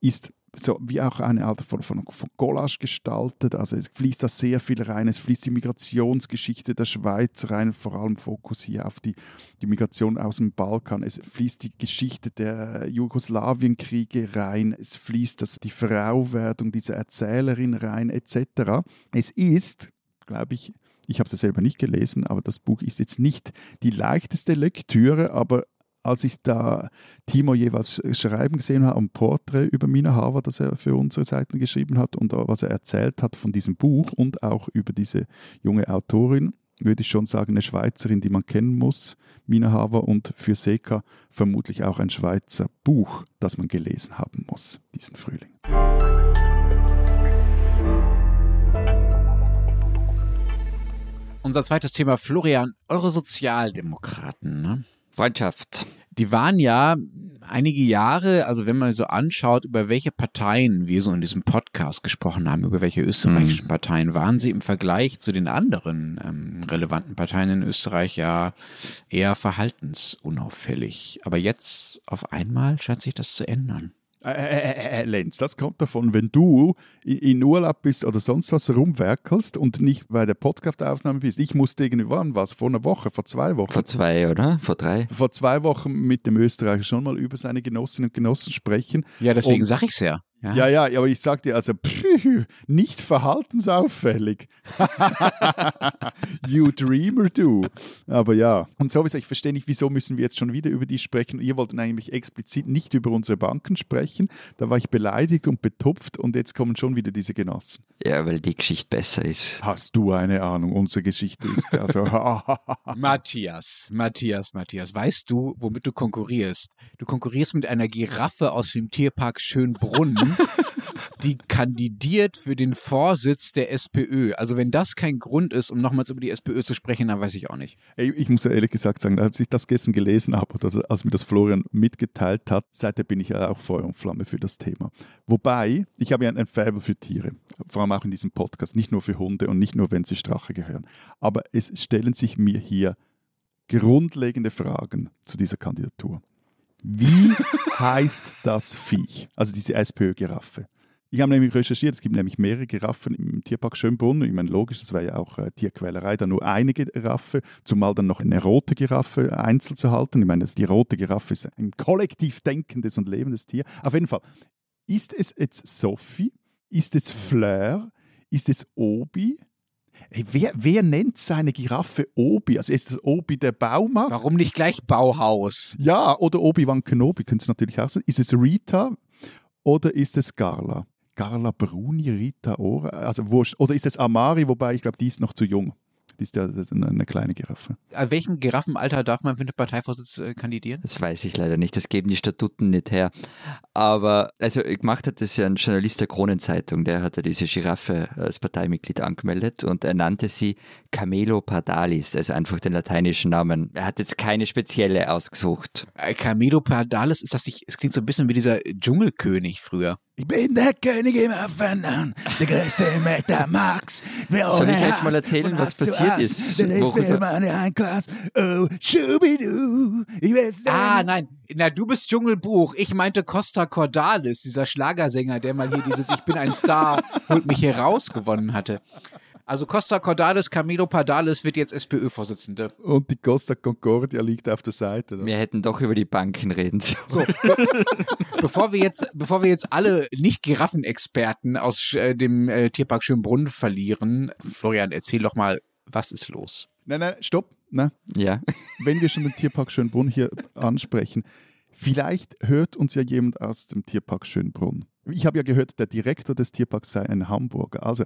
ist so wie auch eine Art von, von, von Collage gestaltet. Also es fließt da sehr viel rein. Es fließt die Migrationsgeschichte der Schweiz rein, vor allem Fokus hier auf die, die Migration aus dem Balkan. Es fließt die Geschichte der Jugoslawienkriege rein. Es fließt das, die Frauwerdung dieser Erzählerin rein, etc. Es ist, glaube ich, ich habe es ja selber nicht gelesen, aber das Buch ist jetzt nicht die leichteste Lektüre, aber als ich da Timo jeweils schreiben gesehen habe, ein Porträt über Mina Haver, das er für unsere Seiten geschrieben hat und was er erzählt hat von diesem Buch und auch über diese junge Autorin, würde ich schon sagen, eine Schweizerin, die man kennen muss, Mina Haver, und für Seka vermutlich auch ein Schweizer Buch, das man gelesen haben muss, diesen Frühling. Unser zweites Thema, Florian, eure Sozialdemokraten. Ne? Freundschaft. Die waren ja einige Jahre, also wenn man so anschaut, über welche Parteien wir so in diesem Podcast gesprochen haben, über welche österreichischen mhm. Parteien, waren sie im Vergleich zu den anderen ähm, relevanten Parteien in Österreich ja eher verhaltensunauffällig. Aber jetzt auf einmal scheint sich das zu ändern. Äh, äh, äh, äh, Lenz, das kommt davon, wenn du in Urlaub bist oder sonst was rumwerkelst und nicht bei der Podcast-Aufnahme bist. Ich musste irgendwann was, vor einer Woche, vor zwei Wochen. Vor zwei, oder? Vor drei? Vor zwei Wochen mit dem Österreicher schon mal über seine Genossinnen und Genossen sprechen. Ja, deswegen sage ich es ja. Ja, ja, ja aber ich sag dir, also pff, nicht verhaltensauffällig. you dreamer, du. Aber ja, und sowieso, ich verstehe nicht, wieso müssen wir jetzt schon wieder über die sprechen. Ihr wollten eigentlich explizit nicht über unsere Banken sprechen. Da war ich beleidigt und betupft und jetzt kommen schon wieder diese Genossen. Ja, weil die Geschichte besser ist. Hast du eine Ahnung? Unsere Geschichte ist also. Matthias, Matthias, Matthias, weißt du, womit du konkurrierst? Du konkurrierst mit einer Giraffe aus dem Tierpark Schönbrunn die kandidiert für den Vorsitz der SPÖ. Also wenn das kein Grund ist, um nochmals über die SPÖ zu sprechen, dann weiß ich auch nicht. Ey, ich muss ja ehrlich gesagt sagen, als ich das gestern gelesen habe oder als mir das Florian mitgeteilt hat, seitdem bin ich ja auch Feuer und Flamme für das Thema. Wobei, ich habe ja ein Faible für Tiere, vor allem auch in diesem Podcast, nicht nur für Hunde und nicht nur, wenn sie Strache gehören. Aber es stellen sich mir hier grundlegende Fragen zu dieser Kandidatur. Wie heißt das Viech? Also diese SPÖ-Giraffe. Ich habe nämlich recherchiert, es gibt nämlich mehrere Giraffen im Tierpark Schönbrunn. Ich meine, logisch, das wäre ja auch äh, Tierquälerei, da nur eine Giraffe, zumal dann noch eine rote Giraffe einzeln zu halten. Ich meine, die rote Giraffe ist ein kollektiv denkendes und lebendes Tier. Auf jeden Fall, ist es jetzt Sophie? Ist es Fleur? Ist es Obi? Hey, wer, wer, nennt seine Giraffe Obi? Also ist das Obi der Baumarkt? Warum nicht gleich Bauhaus? Ja, oder Obi-Wan Kenobi könnte es natürlich auch sein. Ist es Rita oder ist es Garla? Garla Bruni, Rita Ora, also wurscht. Oder ist es Amari, wobei ich glaube, die ist noch zu jung. Die ist ja das ist eine kleine Giraffe. An welchem Giraffenalter darf man für den Parteivorsitz äh, kandidieren? Das weiß ich leider nicht. Das geben die Statuten nicht her. Aber also gemacht hat das ja ein Journalist der Kronenzeitung, der hatte diese Giraffe als Parteimitglied angemeldet und er nannte sie Camelo Pardalis, also einfach den lateinischen Namen. Er hat jetzt keine spezielle ausgesucht. Äh, Camelo Pardalis, ist das nicht, es klingt so ein bisschen wie dieser Dschungelkönig früher. Ich bin der König im Erfinden, der größte Meter Max. Soll ich euch mal erzählen, was passiert ist? Meine. Oh, Schubidu. Ich weiß Ah, nein. Na, du bist Dschungelbuch. Ich meinte Costa Cordalis, dieser Schlagersänger, der mal hier dieses Ich bin ein Star, holt mich hier raus gewonnen hatte. Also Costa Cordalis, Camilo Pardalis wird jetzt SPÖ-Vorsitzende. Und die Costa Concordia liegt auf der Seite. Wir hätten doch über die Banken reden sollen. So, bevor wir jetzt, bevor wir jetzt alle Nicht-Giraffenexperten aus äh, dem äh, Tierpark Schönbrunn verlieren, Florian, erzähl doch mal, was ist los? Nein, nein, stopp. Nein. Ja. Wenn wir schon den Tierpark Schönbrunn hier ansprechen, vielleicht hört uns ja jemand aus dem Tierpark Schönbrunn. Ich habe ja gehört, der Direktor des Tierparks sei ein Hamburger. Also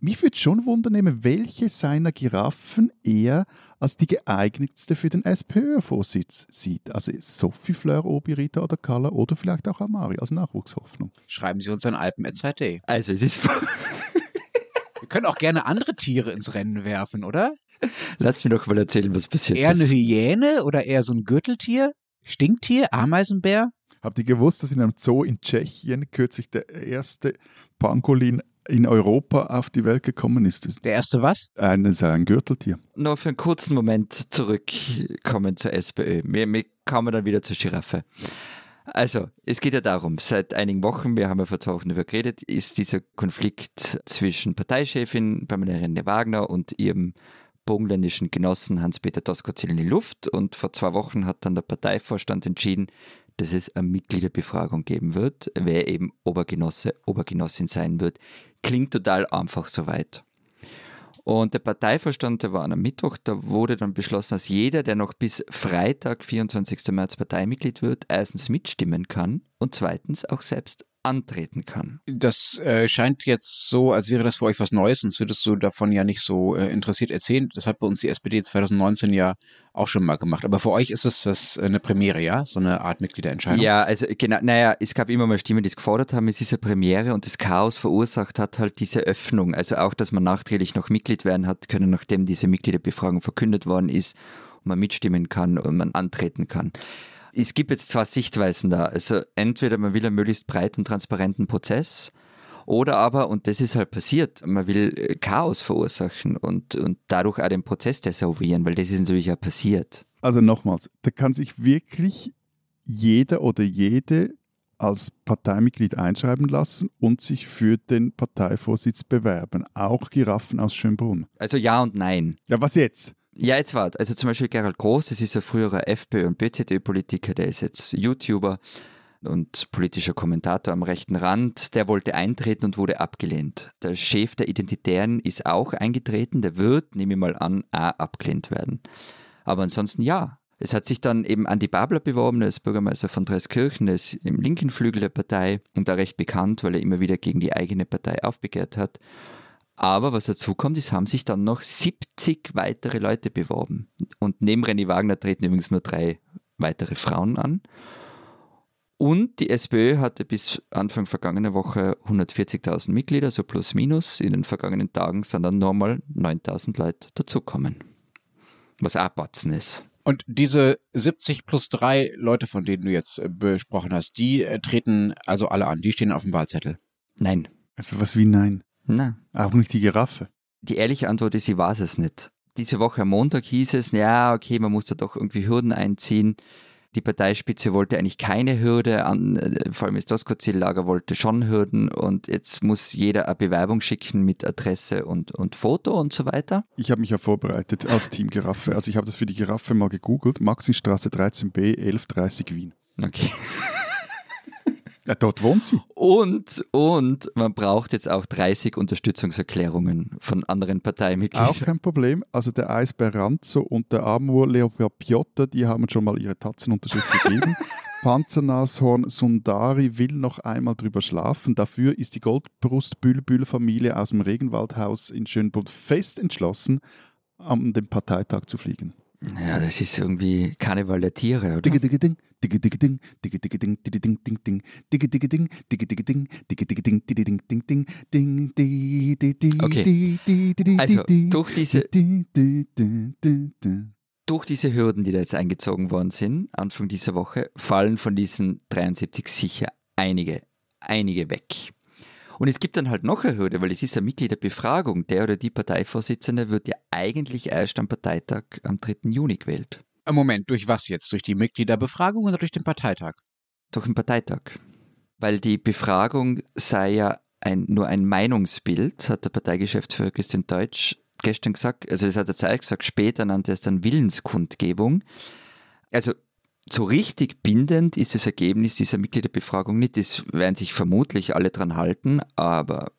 mich würde schon wundern, welche seiner Giraffen er als die geeignetste für den SPÖ-Vorsitz sieht. Also Sophie Fleur, Obi, Rita oder Carla oder vielleicht auch Amari als Nachwuchshoffnung. Schreiben Sie uns an alpen.zeit.de. Also es ist... Wir können auch gerne andere Tiere ins Rennen werfen, oder? Lass mir doch mal erzählen, was passiert Eher ist. eine Hyäne oder eher so ein Gürteltier? Stinktier? Ameisenbär? Habt ihr gewusst, dass in einem Zoo in Tschechien kürzlich der erste Pangolin in Europa auf die Welt gekommen ist? Der erste was? ein, ein Gürteltier. Nur für einen kurzen Moment zurückkommen zur SPÖ. Wir, wir kommen dann wieder zur Giraffe. Also, es geht ja darum, seit einigen Wochen, wir haben ja vor zwei Wochen darüber geredet, ist dieser Konflikt zwischen Parteichefin Pamela René-Wagner und ihrem burgenländischen Genossen Hans-Peter Doskozil in die Luft. Und vor zwei Wochen hat dann der Parteivorstand entschieden, dass es eine Mitgliederbefragung geben wird, wer eben Obergenosse, Obergenossin sein wird. Klingt total einfach soweit. Und der Parteivorstand, der war am Mittwoch, da wurde dann beschlossen, dass jeder, der noch bis Freitag, 24. März Parteimitglied wird, erstens mitstimmen kann und zweitens auch selbst antreten kann. Das äh, scheint jetzt so, als wäre das für euch was Neues, sonst würdest du davon ja nicht so äh, interessiert erzählen. Das hat bei uns die SPD 2019 ja auch schon mal gemacht. Aber für euch ist es das äh, eine Premiere, ja? So eine Art Mitgliederentscheidung? Ja, also genau, naja, es gab immer mal Stimmen, die es gefordert haben, es ist eine Premiere und das Chaos verursacht hat halt diese Öffnung. Also auch, dass man nachträglich noch Mitglied werden hat können, nachdem diese Mitgliederbefragung verkündet worden ist und man mitstimmen kann und man antreten kann. Es gibt jetzt zwei Sichtweisen da. Also entweder man will einen möglichst breiten, transparenten Prozess oder aber, und das ist halt passiert, man will äh, Chaos verursachen und, und dadurch auch den Prozess desavouieren, weil das ist natürlich auch passiert. Also nochmals, da kann sich wirklich jeder oder jede als Parteimitglied einschreiben lassen und sich für den Parteivorsitz bewerben. Auch Giraffen aus Schönbrunn. Also ja und nein. Ja, was jetzt? Ja, jetzt wart. Also zum Beispiel Gerald Groß, das ist ein früherer FPÖ- und BZÖ-Politiker, der ist jetzt YouTuber und politischer Kommentator am rechten Rand. Der wollte eintreten und wurde abgelehnt. Der Chef der Identitären ist auch eingetreten, der wird, nehme ich mal an, auch abgelehnt werden. Aber ansonsten ja. Es hat sich dann eben Andi Babler beworben, der ist Bürgermeister von Dreiskirchen, der ist im linken Flügel der Partei und da recht bekannt, weil er immer wieder gegen die eigene Partei aufbegehrt hat. Aber was dazu kommt, es haben sich dann noch 70 weitere Leute beworben. Und neben René Wagner treten übrigens nur drei weitere Frauen an. Und die SPÖ hatte bis Anfang vergangener Woche 140.000 Mitglieder, so plus minus. In den vergangenen Tagen sind dann nochmal 9.000 Leute dazukommen. Was auch Batzen ist. Und diese 70 plus drei Leute, von denen du jetzt äh, besprochen hast, die äh, treten also alle an, die stehen auf dem Wahlzettel. Nein. Also was wie nein. Na, Auch nicht die Giraffe. Die ehrliche Antwort ist, ich weiß es nicht. Diese Woche am Montag hieß es, ja, okay, man muss da doch irgendwie Hürden einziehen. Die Parteispitze wollte eigentlich keine Hürde, an, äh, vor allem das Doskozil-Lager wollte schon Hürden und jetzt muss jeder eine Bewerbung schicken mit Adresse und, und Foto und so weiter. Ich habe mich ja vorbereitet als Team Giraffe. Also ich habe das für die Giraffe mal gegoogelt. Maxinstraße 13b 1130 Wien. Okay. Ja, dort wohnt sie. Und, und man braucht jetzt auch 30 Unterstützungserklärungen von anderen Parteimitgliedern. Auch kein Problem. Also der Eisbär Ranzo und der Amur Leopard Piotta, die haben schon mal ihre Tatzenunterschrift gegeben. Panzernashorn Sundari will noch einmal drüber schlafen. Dafür ist die Goldbrust-Bülbül-Familie aus dem Regenwaldhaus in Schönbrunn fest entschlossen, an den Parteitag zu fliegen. Ja, das ist irgendwie Karneval der Tiere, oder? Digge, digge, ding, digge, digge, ding, digge, digge, ding, digge, ding, ding, ding, digge, digge, ding, digge, digge, ding, digge, digge, ding, digge, ding, ding, ding, ding, di, di, di, Okay. di, di, di, di, Also, durch diese- di, di, di, di, di. Durch diese Hürden, die da jetzt eingezogen worden sind, Anfang dieser Woche, fallen von diesen 73 sicher einige, einige weg. Und es gibt dann halt noch eine Hürde, weil es ist eine Mitgliederbefragung. Der oder die Parteivorsitzende wird ja eigentlich erst am Parteitag am 3. Juni gewählt. Äh, Moment, durch was jetzt? Durch die Mitgliederbefragung oder durch den Parteitag? Durch den Parteitag. Weil die Befragung sei ja ein, nur ein Meinungsbild, hat der Parteigeschäftsführer Christian Deutsch gestern gesagt. Also das hat er zuerst gesagt, später nannte er es dann Willenskundgebung. Also so richtig bindend ist das Ergebnis dieser Mitgliederbefragung nicht. Das werden sich vermutlich alle dran halten, aber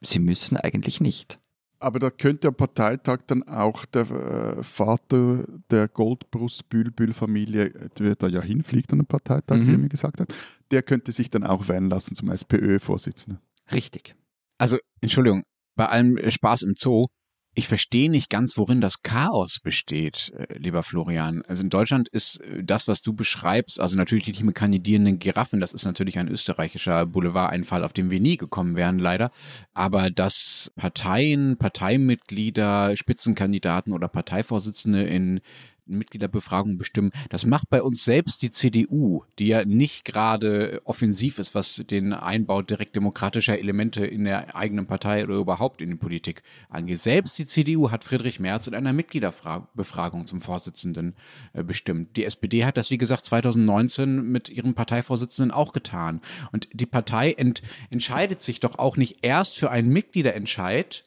sie müssen eigentlich nicht. Aber da könnte am Parteitag dann auch der äh, Vater der Goldbrust-Bülbül-Familie, der da ja hinfliegt an den Parteitag, Mhm. wie er mir gesagt hat, der könnte sich dann auch wählen lassen zum SPÖ-Vorsitzenden. Richtig. Also, Entschuldigung, bei allem Spaß im Zoo, ich verstehe nicht ganz, worin das Chaos besteht, äh, lieber Florian. Also in Deutschland ist äh, das, was du beschreibst, also natürlich die mit kandidierenden Giraffen, das ist natürlich ein österreichischer Boulevardeinfall, auf den wir nie gekommen wären, leider. Aber dass Parteien, Parteimitglieder, Spitzenkandidaten oder Parteivorsitzende in Mitgliederbefragungen bestimmen. Das macht bei uns selbst die CDU, die ja nicht gerade offensiv ist, was den Einbau direkt demokratischer Elemente in der eigenen Partei oder überhaupt in die Politik angeht. Selbst die CDU hat Friedrich Merz in einer Mitgliederbefragung zum Vorsitzenden äh, bestimmt. Die SPD hat das, wie gesagt, 2019 mit ihrem Parteivorsitzenden auch getan. Und die Partei ent entscheidet sich doch auch nicht erst für einen Mitgliederentscheid,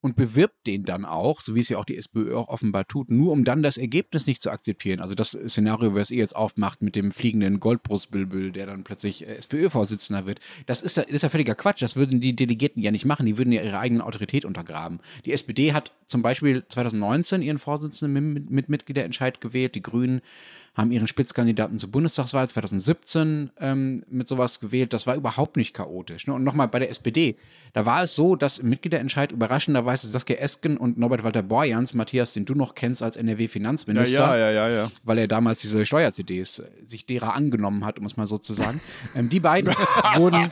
und bewirbt den dann auch, so wie es ja auch die SPÖ auch offenbar tut, nur um dann das Ergebnis nicht zu akzeptieren. Also das Szenario, was ihr jetzt aufmacht mit dem fliegenden Goldbrustbülbül, der dann plötzlich äh, SPÖ-Vorsitzender wird, das ist, ja- ist ja völliger Quatsch. Das würden die Delegierten ja nicht machen. Die würden ja ihre eigene Autorität untergraben. Die SPD hat zum Beispiel 2019 ihren Vorsitzenden mit, mit Mitgliederentscheid gewählt. Die Grünen haben ihren Spitzkandidaten zur Bundestagswahl 2017 ähm, mit sowas gewählt. Das war überhaupt nicht chaotisch. Ne? Und nochmal bei der SPD, da war es so, dass im Mitgliederentscheid überraschenderweise Saskia Esken und Norbert Walter Borjans, Matthias, den du noch kennst als NRW-Finanzminister, ja, ja, ja. weil er damals diese Steuer-CDs sich derer angenommen hat, um es mal so zu sagen. ähm, die beiden wurden.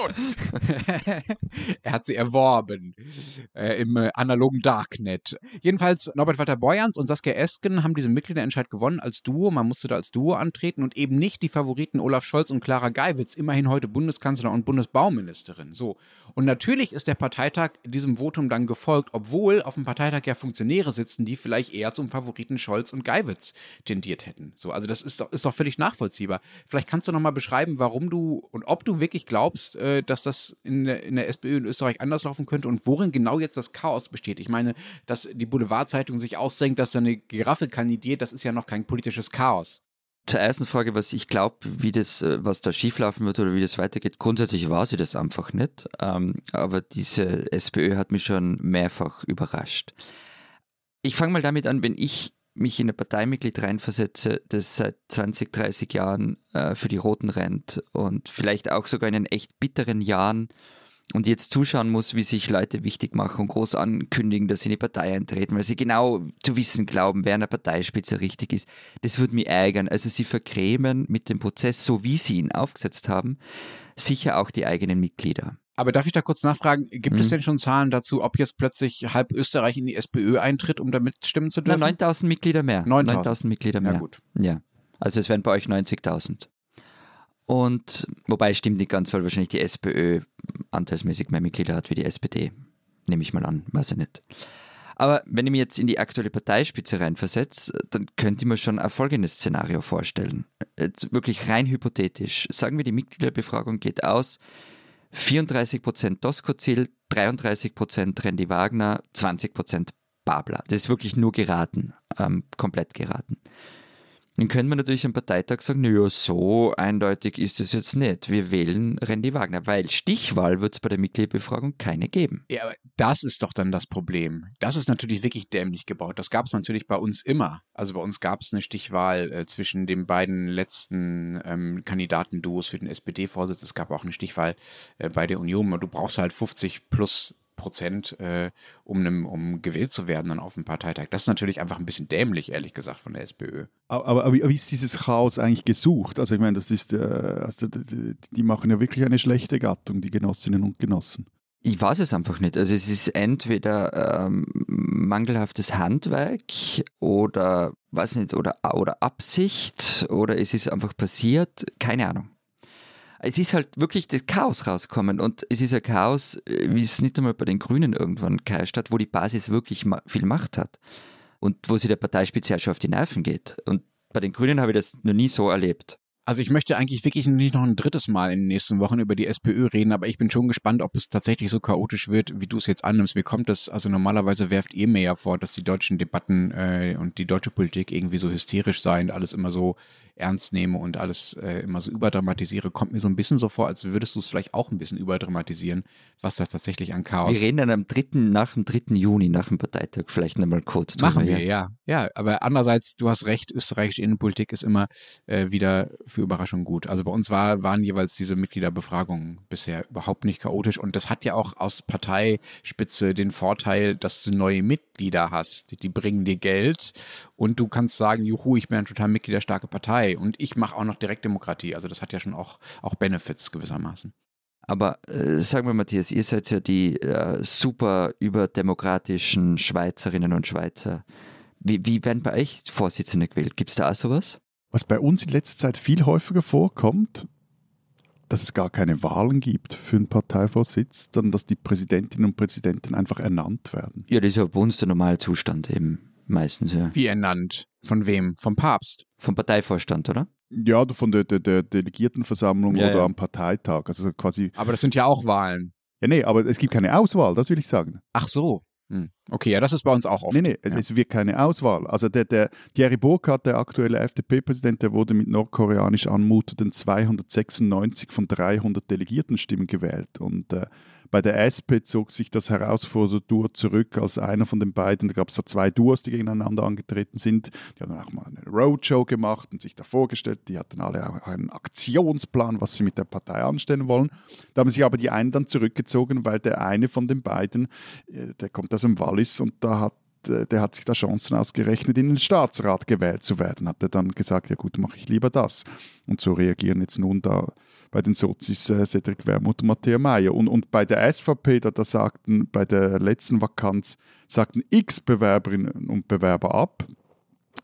er hat sie erworben äh, im äh, analogen Darknet. Jedenfalls Norbert Walter Borjans und Saskia Esken haben diesen Mitgliederentscheid gewonnen als Duo. Man musste da als Duo antreten und eben nicht die Favoriten Olaf Scholz und Clara Geiwitz, immerhin heute Bundeskanzler und Bundesbauministerin. So. Und natürlich ist der Parteitag diesem Votum dann gefolgt, obwohl auf dem Parteitag ja Funktionäre sitzen, die vielleicht eher zum Favoriten Scholz und Geiwitz tendiert hätten. So, also das ist doch, ist doch völlig nachvollziehbar. Vielleicht kannst du noch mal beschreiben, warum du und ob du wirklich glaubst, äh, dass das in der, in der SPÖ in Österreich anders laufen könnte und worin genau jetzt das Chaos besteht. Ich meine, dass die Boulevardzeitung sich ausdenkt, dass da eine Giraffe kandidiert, das ist ja noch kein politisches Chaos. Zur ersten Frage, was ich glaube, wie das, äh, was da schieflaufen wird oder wie das weitergeht. Grundsätzlich war sie das einfach nicht. Ähm, aber diese SPÖ hat mich schon mehrfach überrascht. Ich fange mal damit an, wenn ich mich in ein Parteimitglied reinversetze, das seit 20, 30 Jahren äh, für die Roten rennt und vielleicht auch sogar in den echt bitteren Jahren und jetzt zuschauen muss, wie sich Leute wichtig machen und groß ankündigen, dass sie in die Partei eintreten, weil sie genau zu wissen glauben, wer an der Parteispitze richtig ist. Das würde mich ärgern. Also sie vergrämen mit dem Prozess, so wie sie ihn aufgesetzt haben, sicher auch die eigenen Mitglieder. Aber darf ich da kurz nachfragen, gibt es Mhm. denn schon Zahlen dazu, ob jetzt plötzlich halb Österreich in die SPÖ eintritt, um damit stimmen zu dürfen? 9000 Mitglieder mehr. 9000. 9000 Mitglieder mehr. Ja, gut. Ja. Also es wären bei euch 90.000. Und wobei stimmt nicht ganz, weil wahrscheinlich die SPÖ anteilsmäßig mehr Mitglieder hat wie die SPD. Nehme ich mal an, weiß ich nicht. Aber wenn ich mir jetzt in die aktuelle Parteispitze reinversetze, dann könnte ich mir schon ein folgendes Szenario vorstellen. Jetzt wirklich rein hypothetisch. Sagen wir, die Mitgliederbefragung geht aus. 34% Doskozil, 33% Randy Wagner, 20% Babler. Das ist wirklich nur geraten, ähm, komplett geraten. Dann könnte man natürlich am Parteitag sagen, naja, so eindeutig ist es jetzt nicht. Wir wählen Randy Wagner, weil Stichwahl wird es bei der Mitgliederbefragung keine geben. Ja, aber das ist doch dann das Problem. Das ist natürlich wirklich dämlich gebaut. Das gab es natürlich bei uns immer. Also bei uns gab es eine Stichwahl äh, zwischen den beiden letzten ähm, Kandidatenduos für den SPD-Vorsitz. Es gab auch eine Stichwahl äh, bei der Union. Du brauchst halt 50 plus Prozent, äh, um, nem, um gewählt zu werden dann auf dem Parteitag. Das ist natürlich einfach ein bisschen dämlich, ehrlich gesagt, von der SPÖ. Aber, aber, aber wie ist dieses Chaos eigentlich gesucht? Also ich meine, das ist, äh, also die machen ja wirklich eine schlechte Gattung, die Genossinnen und Genossen. Ich weiß es einfach nicht. Also es ist entweder ähm, mangelhaftes Handwerk oder weiß nicht, oder, oder Absicht oder es ist einfach passiert, keine Ahnung. Es ist halt wirklich das Chaos rausgekommen und es ist ein Chaos, äh, wie es nicht einmal bei den Grünen irgendwann geherrscht hat, wo die Basis wirklich viel Macht hat und wo sie der Parteispitze schon auf die Nerven geht. Und bei den Grünen habe ich das noch nie so erlebt. Also ich möchte eigentlich wirklich nicht noch ein drittes Mal in den nächsten Wochen über die SPÖ reden, aber ich bin schon gespannt, ob es tatsächlich so chaotisch wird, wie du es jetzt annimmst. Mir kommt das, also normalerweise werft ihr mir ja vor, dass die deutschen Debatten äh, und die deutsche Politik irgendwie so hysterisch seien, alles immer so ernst nehme und alles äh, immer so überdramatisiere, kommt mir so ein bisschen so vor, als würdest du es vielleicht auch ein bisschen überdramatisieren, was da tatsächlich an Chaos. Wir reden dann am 3., nach dem 3. Juni, nach dem Parteitag, vielleicht nochmal kurz drüber. Machen wir, ja. ja. Ja, aber andererseits, du hast recht, österreichische Innenpolitik ist immer äh, wieder für Überraschung gut. Also bei uns war, waren jeweils diese Mitgliederbefragungen bisher überhaupt nicht chaotisch und das hat ja auch aus Parteispitze den Vorteil, dass du neue Mitglieder hast. Die bringen dir Geld und du kannst sagen, juhu, ich bin eine total mitgliederstarke Partei und ich mache auch noch Direktdemokratie. Also das hat ja schon auch, auch Benefits gewissermaßen. Aber äh, sagen wir, Matthias, ihr seid ja die äh, super überdemokratischen Schweizerinnen und Schweizer. Wie, wie werden bei euch Vorsitzende gewählt? Gibt es da auch sowas? Was bei uns in letzter Zeit viel häufiger vorkommt, dass es gar keine Wahlen gibt für einen Parteivorsitz, sondern dass die Präsidentinnen und Präsidenten einfach ernannt werden. Ja, das ist ja bei uns der normale Zustand eben. Meistens, ja. Wie ernannt? Von wem? Vom Papst? Vom Parteivorstand, oder? Ja, von der, der, der Delegiertenversammlung ja, oder ja. am Parteitag. Also quasi. Aber das sind ja auch Wahlen. Ja, nee, aber es gibt keine Auswahl, das will ich sagen. Ach so. Hm. Okay, ja, das ist bei uns auch oft. Nee, nee, es, ja. es wird keine Auswahl. Also der, der Thierry Burkhardt, der aktuelle FDP-Präsident, der wurde mit nordkoreanisch anmutenden 296 von 300 Delegiertenstimmen gewählt. Und äh, bei der SP zog sich das Herausforderer-Duo zurück als einer von den beiden. Da gab es da zwei Duos, die gegeneinander angetreten sind. Die haben dann auch mal eine Roadshow gemacht und sich da vorgestellt. Die hatten alle auch einen Aktionsplan, was sie mit der Partei anstellen wollen. Da haben sich aber die einen dann zurückgezogen, weil der eine von den beiden, äh, der kommt aus dem Wallis und da hat äh, der hat sich da Chancen ausgerechnet, in den Staatsrat gewählt zu werden. Hat er dann gesagt, ja gut, mache ich lieber das. Und so reagieren jetzt nun da bei den Sozis äh, Cedric Wermuth und Matthäa Meyer. Und, und bei der SVP, da, da sagten bei der letzten Vakanz, sagten x Bewerberinnen und Bewerber ab.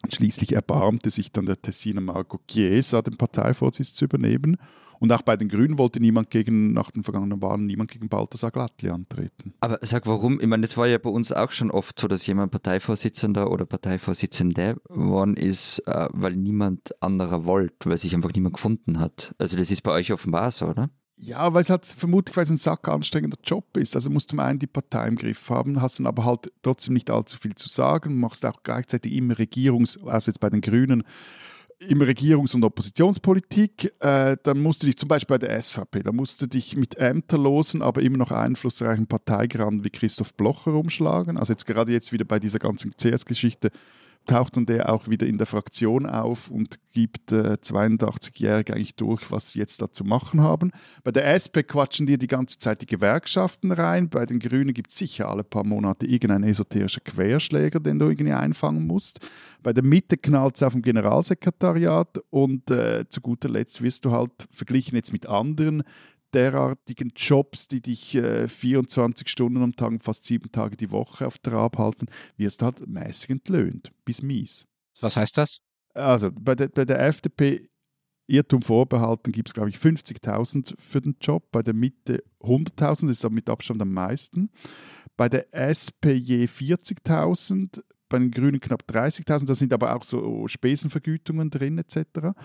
Schließlich erbarmte sich dann der Tessiner Marco Chiesa, den Parteivorsitz zu übernehmen. Und auch bei den Grünen wollte niemand gegen, nach den vergangenen Wahlen, niemand gegen Balthasar Glattli antreten. Aber sag warum? Ich meine, das war ja bei uns auch schon oft so, dass jemand Parteivorsitzender oder Parteivorsitzende geworden ist, äh, weil niemand anderer wollte, weil sich einfach niemand gefunden hat. Also das ist bei euch offenbar so, oder? Ja, weil es halt vermutlich weil es ein sackanstrengender Job ist. Also musst zum einen die Partei im Griff haben, hast dann aber halt trotzdem nicht allzu viel zu sagen, machst auch gleichzeitig immer Regierungs-, also jetzt bei den Grünen, im Regierungs- und Oppositionspolitik. Äh, dann musst du dich zum Beispiel bei der SVP, da musst du dich mit ämterlosen, aber immer noch einflussreichen Parteigraden wie Christoph Blocher umschlagen. Also jetzt gerade jetzt wieder bei dieser ganzen CS-Geschichte taucht dann der auch wieder in der Fraktion auf und gibt äh, 82-Jährige eigentlich durch, was sie jetzt da zu machen haben. Bei der SP quatschen dir die ganze Zeit die Gewerkschaften rein. Bei den Grünen gibt es sicher alle paar Monate irgendeinen esoterischen Querschläger, den du irgendwie einfangen musst. Bei der Mitte knallt es auf dem Generalsekretariat und äh, zu guter Letzt wirst du halt verglichen jetzt mit anderen derartigen Jobs, die dich äh, 24 Stunden am Tag, fast sieben Tage die Woche auf Trab halten, wirst du halt mäßig entlöhnt, bis mies. Was heißt das? Also bei der, bei der FDP Irrtum vorbehalten gibt es, glaube ich, 50.000 für den Job, bei der Mitte 100.000, das ist aber mit Abstand am meisten. Bei der SP je 40.000, bei den Grünen knapp 30.000, da sind aber auch so Spesenvergütungen drin etc.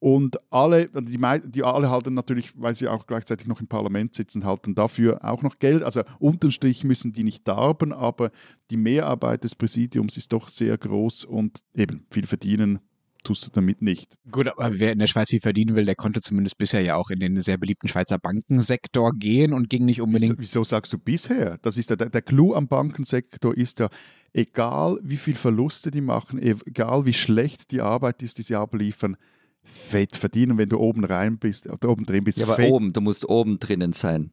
Und alle, die, die alle halten natürlich, weil sie auch gleichzeitig noch im Parlament sitzen, halten dafür auch noch Geld. Also unterm Strich müssen die nicht darben, aber die Mehrarbeit des Präsidiums ist doch sehr groß und eben viel verdienen tust du damit nicht. Gut, aber wer in der Schweiz viel verdienen will, der konnte zumindest bisher ja auch in den sehr beliebten Schweizer Bankensektor gehen und ging nicht unbedingt. Wieso, wieso sagst du bisher? Das ist der, der Clou am Bankensektor ist ja, egal wie viel Verluste die machen, egal wie schlecht die Arbeit ist, die sie abliefern, fett verdienen, wenn du oben rein bist, oder oben drin bist. Ja, aber fett. oben, du musst oben drinnen sein.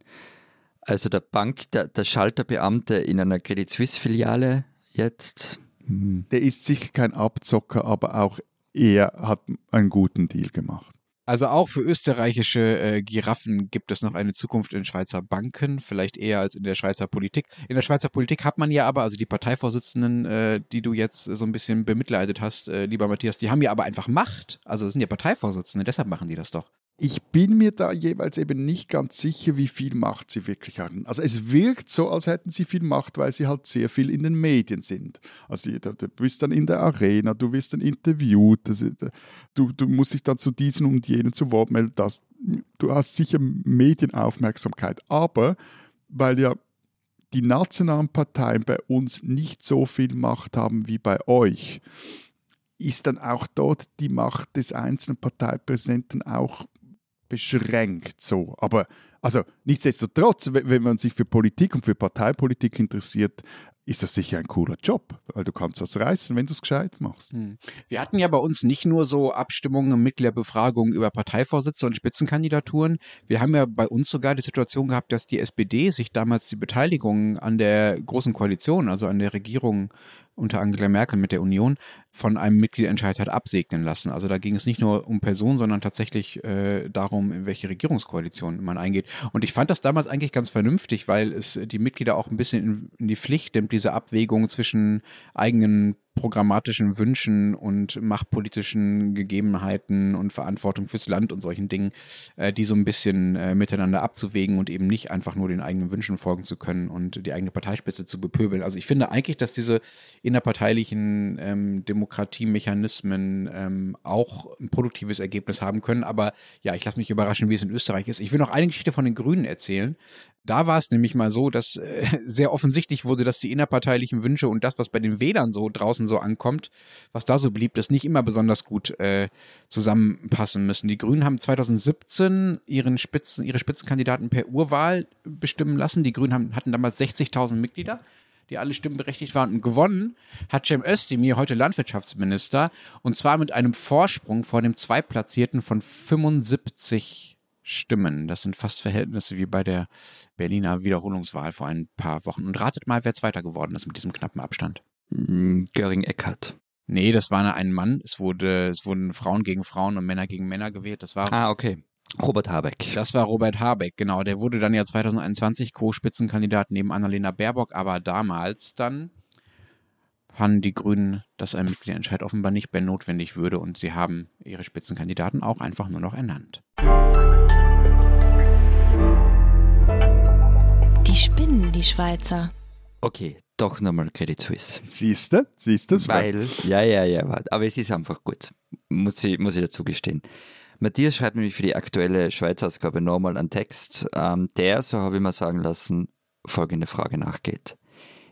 Also der Bank, der, der Schalterbeamte in einer Credit Suisse Filiale jetzt. Der ist sicher kein Abzocker, aber auch er hat einen guten Deal gemacht. Also auch für österreichische äh, Giraffen gibt es noch eine Zukunft in Schweizer Banken, vielleicht eher als in der Schweizer Politik. In der Schweizer Politik hat man ja aber, also die Parteivorsitzenden, äh, die du jetzt so ein bisschen bemitleidet hast, äh, lieber Matthias, die haben ja aber einfach Macht. Also sind ja Parteivorsitzende, deshalb machen die das doch. Ich bin mir da jeweils eben nicht ganz sicher, wie viel Macht sie wirklich haben. Also es wirkt so, als hätten sie viel Macht, weil sie halt sehr viel in den Medien sind. Also du, bist dann in der Arena, du wirst dann interviewt, du, du musst dich dann zu diesen und jenen zu Wort melden. Das, du hast sicher Medienaufmerksamkeit, aber weil ja die nationalen Parteien bei uns nicht so viel Macht haben wie bei euch, ist dann auch dort die Macht des einzelnen Parteipräsidenten auch beschränkt so. Aber also nichtsdestotrotz, wenn man sich für Politik und für Parteipolitik interessiert, ist das sicher ein cooler Job, weil du kannst was reißen, wenn du es gescheit machst. Hm. Wir hatten ja bei uns nicht nur so Abstimmungen, Mitgliederbefragungen über Parteivorsitze und Spitzenkandidaturen. Wir haben ja bei uns sogar die Situation gehabt, dass die SPD sich damals die Beteiligung an der Großen Koalition, also an der Regierung unter Angela Merkel mit der Union, von einem Mitgliederentscheid hat absegnen lassen. Also da ging es nicht nur um Personen, sondern tatsächlich äh, darum, in welche Regierungskoalition man eingeht. Und ich fand das damals eigentlich ganz vernünftig, weil es die Mitglieder auch ein bisschen in, die Pflicht nimmt, diese Abwägung zwischen eigenen programmatischen Wünschen und machtpolitischen Gegebenheiten und Verantwortung fürs Land und solchen Dingen, äh, die so ein bisschen äh, miteinander abzuwägen und eben nicht einfach nur den eigenen Wünschen folgen zu können und die eigene Parteispitze zu bepöbeln. Also ich finde eigentlich, dass diese innerparteilichen ähm, Demokratiemechanismen ähm, auch ein produktives Ergebnis haben können. Aber ja, ich lasse mich überraschen, wie es in Österreich ist. Ich will noch eine Geschichte von den Grünen erzählen. Da war es nämlich mal so, dass äh, sehr offensichtlich wurde, dass die innerparteilichen Wünsche und das, was bei den Wählern so draußen so ankommt, was da so blieb, das nicht immer besonders gut äh, zusammenpassen müssen. Die Grünen haben 2017 ihren Spitzen, ihre Spitzenkandidaten per Urwahl bestimmen lassen. Die Grünen haben, hatten damals 60.000 Mitglieder die alle stimmenberechtigt waren. Und gewonnen hat Cem Özdemir, heute Landwirtschaftsminister, und zwar mit einem Vorsprung vor dem Zweitplatzierten von 75 Stimmen. Das sind fast Verhältnisse wie bei der Berliner Wiederholungswahl vor ein paar Wochen. Und ratet mal, wer Zweiter geworden ist mit diesem knappen Abstand. Mm, Göring Eckert. Nee, das war ein Mann. Es, wurde, es wurden Frauen gegen Frauen und Männer gegen Männer gewählt. Das war. Ah, okay. Robert Habeck. Das war Robert Habeck, genau. Der wurde dann ja 2021 Co-Spitzenkandidat neben Annalena Baerbock, aber damals dann fanden die Grünen, dass ein Mitgliederentscheid offenbar nicht mehr notwendig würde und sie haben ihre Spitzenkandidaten auch einfach nur noch ernannt. Spinnen, die Schweizer. Okay, doch nochmal Credit Suisse. Siehst du? Siehst du? Weil, ja, ja, ja, aber es ist einfach gut. Muss ich, muss ich dazu gestehen. Matthias schreibt nämlich für die aktuelle Schweizer Ausgabe nochmal einen Text, ähm, der, so habe ich mal sagen lassen, folgende Frage nachgeht.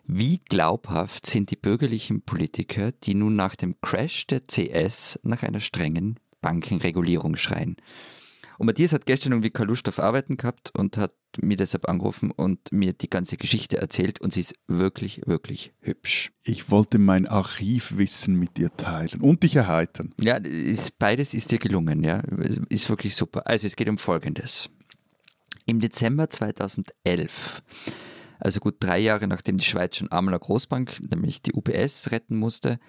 Wie glaubhaft sind die bürgerlichen Politiker, die nun nach dem Crash der CS nach einer strengen Bankenregulierung schreien? Und Matthias hat gestern irgendwie keine Lust auf Arbeiten gehabt und hat mir deshalb angerufen und mir die ganze Geschichte erzählt und sie ist wirklich, wirklich hübsch. Ich wollte mein Archivwissen mit dir teilen und dich erheitern. Ja, ist, beides ist dir gelungen, ja. Ist wirklich super. Also es geht um Folgendes. Im Dezember 2011 also gut drei Jahre nachdem die Schweiz schon einmal eine Großbank, nämlich die UBS, retten musste,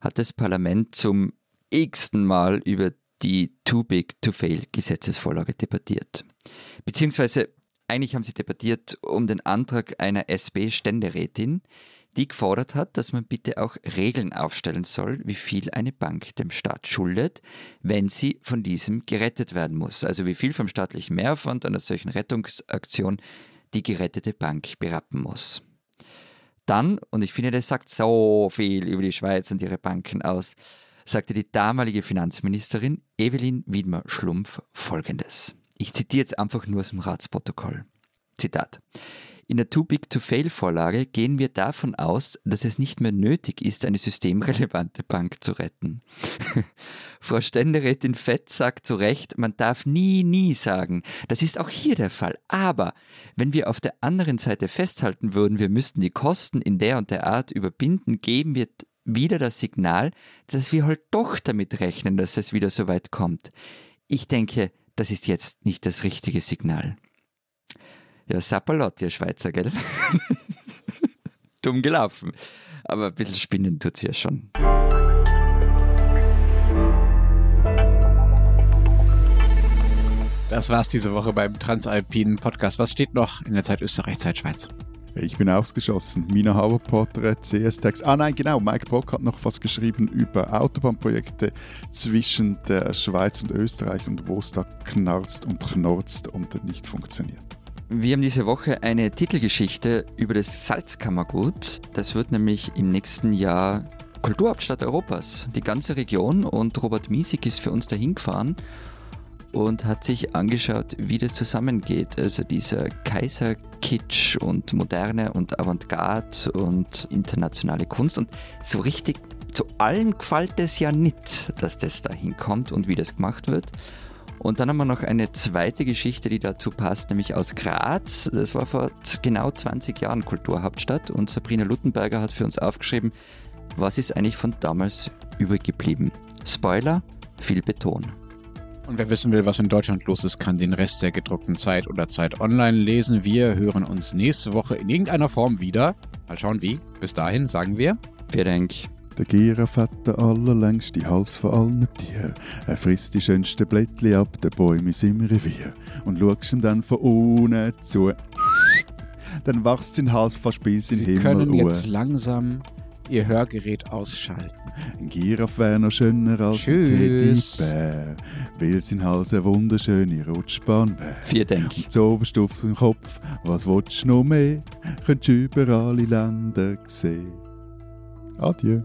hat das Parlament zum x-ten Mal über die Too Big to Fail Gesetzesvorlage debattiert. Beziehungsweise eigentlich haben sie debattiert um den Antrag einer SB-Ständerätin, die gefordert hat, dass man bitte auch Regeln aufstellen soll, wie viel eine Bank dem Staat schuldet, wenn sie von diesem gerettet werden muss. Also wie viel vom staatlichen Mehraufwand einer solchen Rettungsaktion die gerettete Bank berappen muss. Dann, und ich finde, das sagt so viel über die Schweiz und ihre Banken aus, sagte die damalige Finanzministerin Evelyn Wiedmer-Schlumpf Folgendes. Ich zitiere jetzt einfach nur aus dem Ratsprotokoll. Zitat. In der Too Big to Fail Vorlage gehen wir davon aus, dass es nicht mehr nötig ist, eine systemrelevante Bank zu retten. Frau Ständerätin Fett sagt zu Recht, man darf nie, nie sagen. Das ist auch hier der Fall. Aber wenn wir auf der anderen Seite festhalten würden, wir müssten die Kosten in der und der Art überbinden, geben wir wieder das Signal, dass wir halt doch damit rechnen, dass es wieder so weit kommt. Ich denke, das ist jetzt nicht das richtige Signal. Ja, Sapperlot, ihr Schweizer, gell? Dumm gelaufen. Aber ein bisschen spinnen tut sie ja schon. Das war's diese Woche beim Transalpinen Podcast. Was steht noch in der Zeit Österreich, Zeit Schweiz? Ich bin ausgeschossen. Mina Hauer-Porträt, CS-Text. Ah nein, genau. Mike Bock hat noch was geschrieben über Autobahnprojekte zwischen der Schweiz und Österreich und wo es da knarzt und knorzt und nicht funktioniert. Wir haben diese Woche eine Titelgeschichte über das Salzkammergut. Das wird nämlich im nächsten Jahr Kulturhauptstadt Europas. Die ganze Region und Robert Miesig ist für uns dahin gefahren und hat sich angeschaut, wie das zusammengeht. Also dieser Kaiserkitsch und Moderne und Avantgarde und internationale Kunst. Und so richtig zu allen gefällt es ja nicht, dass das da hinkommt und wie das gemacht wird. Und dann haben wir noch eine zweite Geschichte, die dazu passt, nämlich aus Graz. Das war vor genau 20 Jahren Kulturhauptstadt und Sabrina Luttenberger hat für uns aufgeschrieben, was ist eigentlich von damals übrig geblieben. Spoiler, viel Beton. Und wer wissen will, was in Deutschland los ist, kann den Rest der gedruckten Zeit oder Zeit online lesen. Wir hören uns nächste Woche in irgendeiner Form wieder. Mal schauen wie. Bis dahin sagen wir. Wir denken. Der Giraffe hat der allerlängste Hals von allen Tieren. Er frisst die schönsten Blättchen ab, der Bäume ist im Revier. Und schaust ihm dann von unten zu. Dann wächst sein Hals fast bis in den Sie Himmel können jetzt langsam Ihr Hörgerät ausschalten. Ein Giraffe wäre noch schöner als Tschüss. ein Teddybär, weil sein Hals eine wunderschöne Rutschbahn wäre. Wir denken. Zoberst auf den Kopf, was willst du noch mehr? Könntest du überall in Länder sehen. Adieu.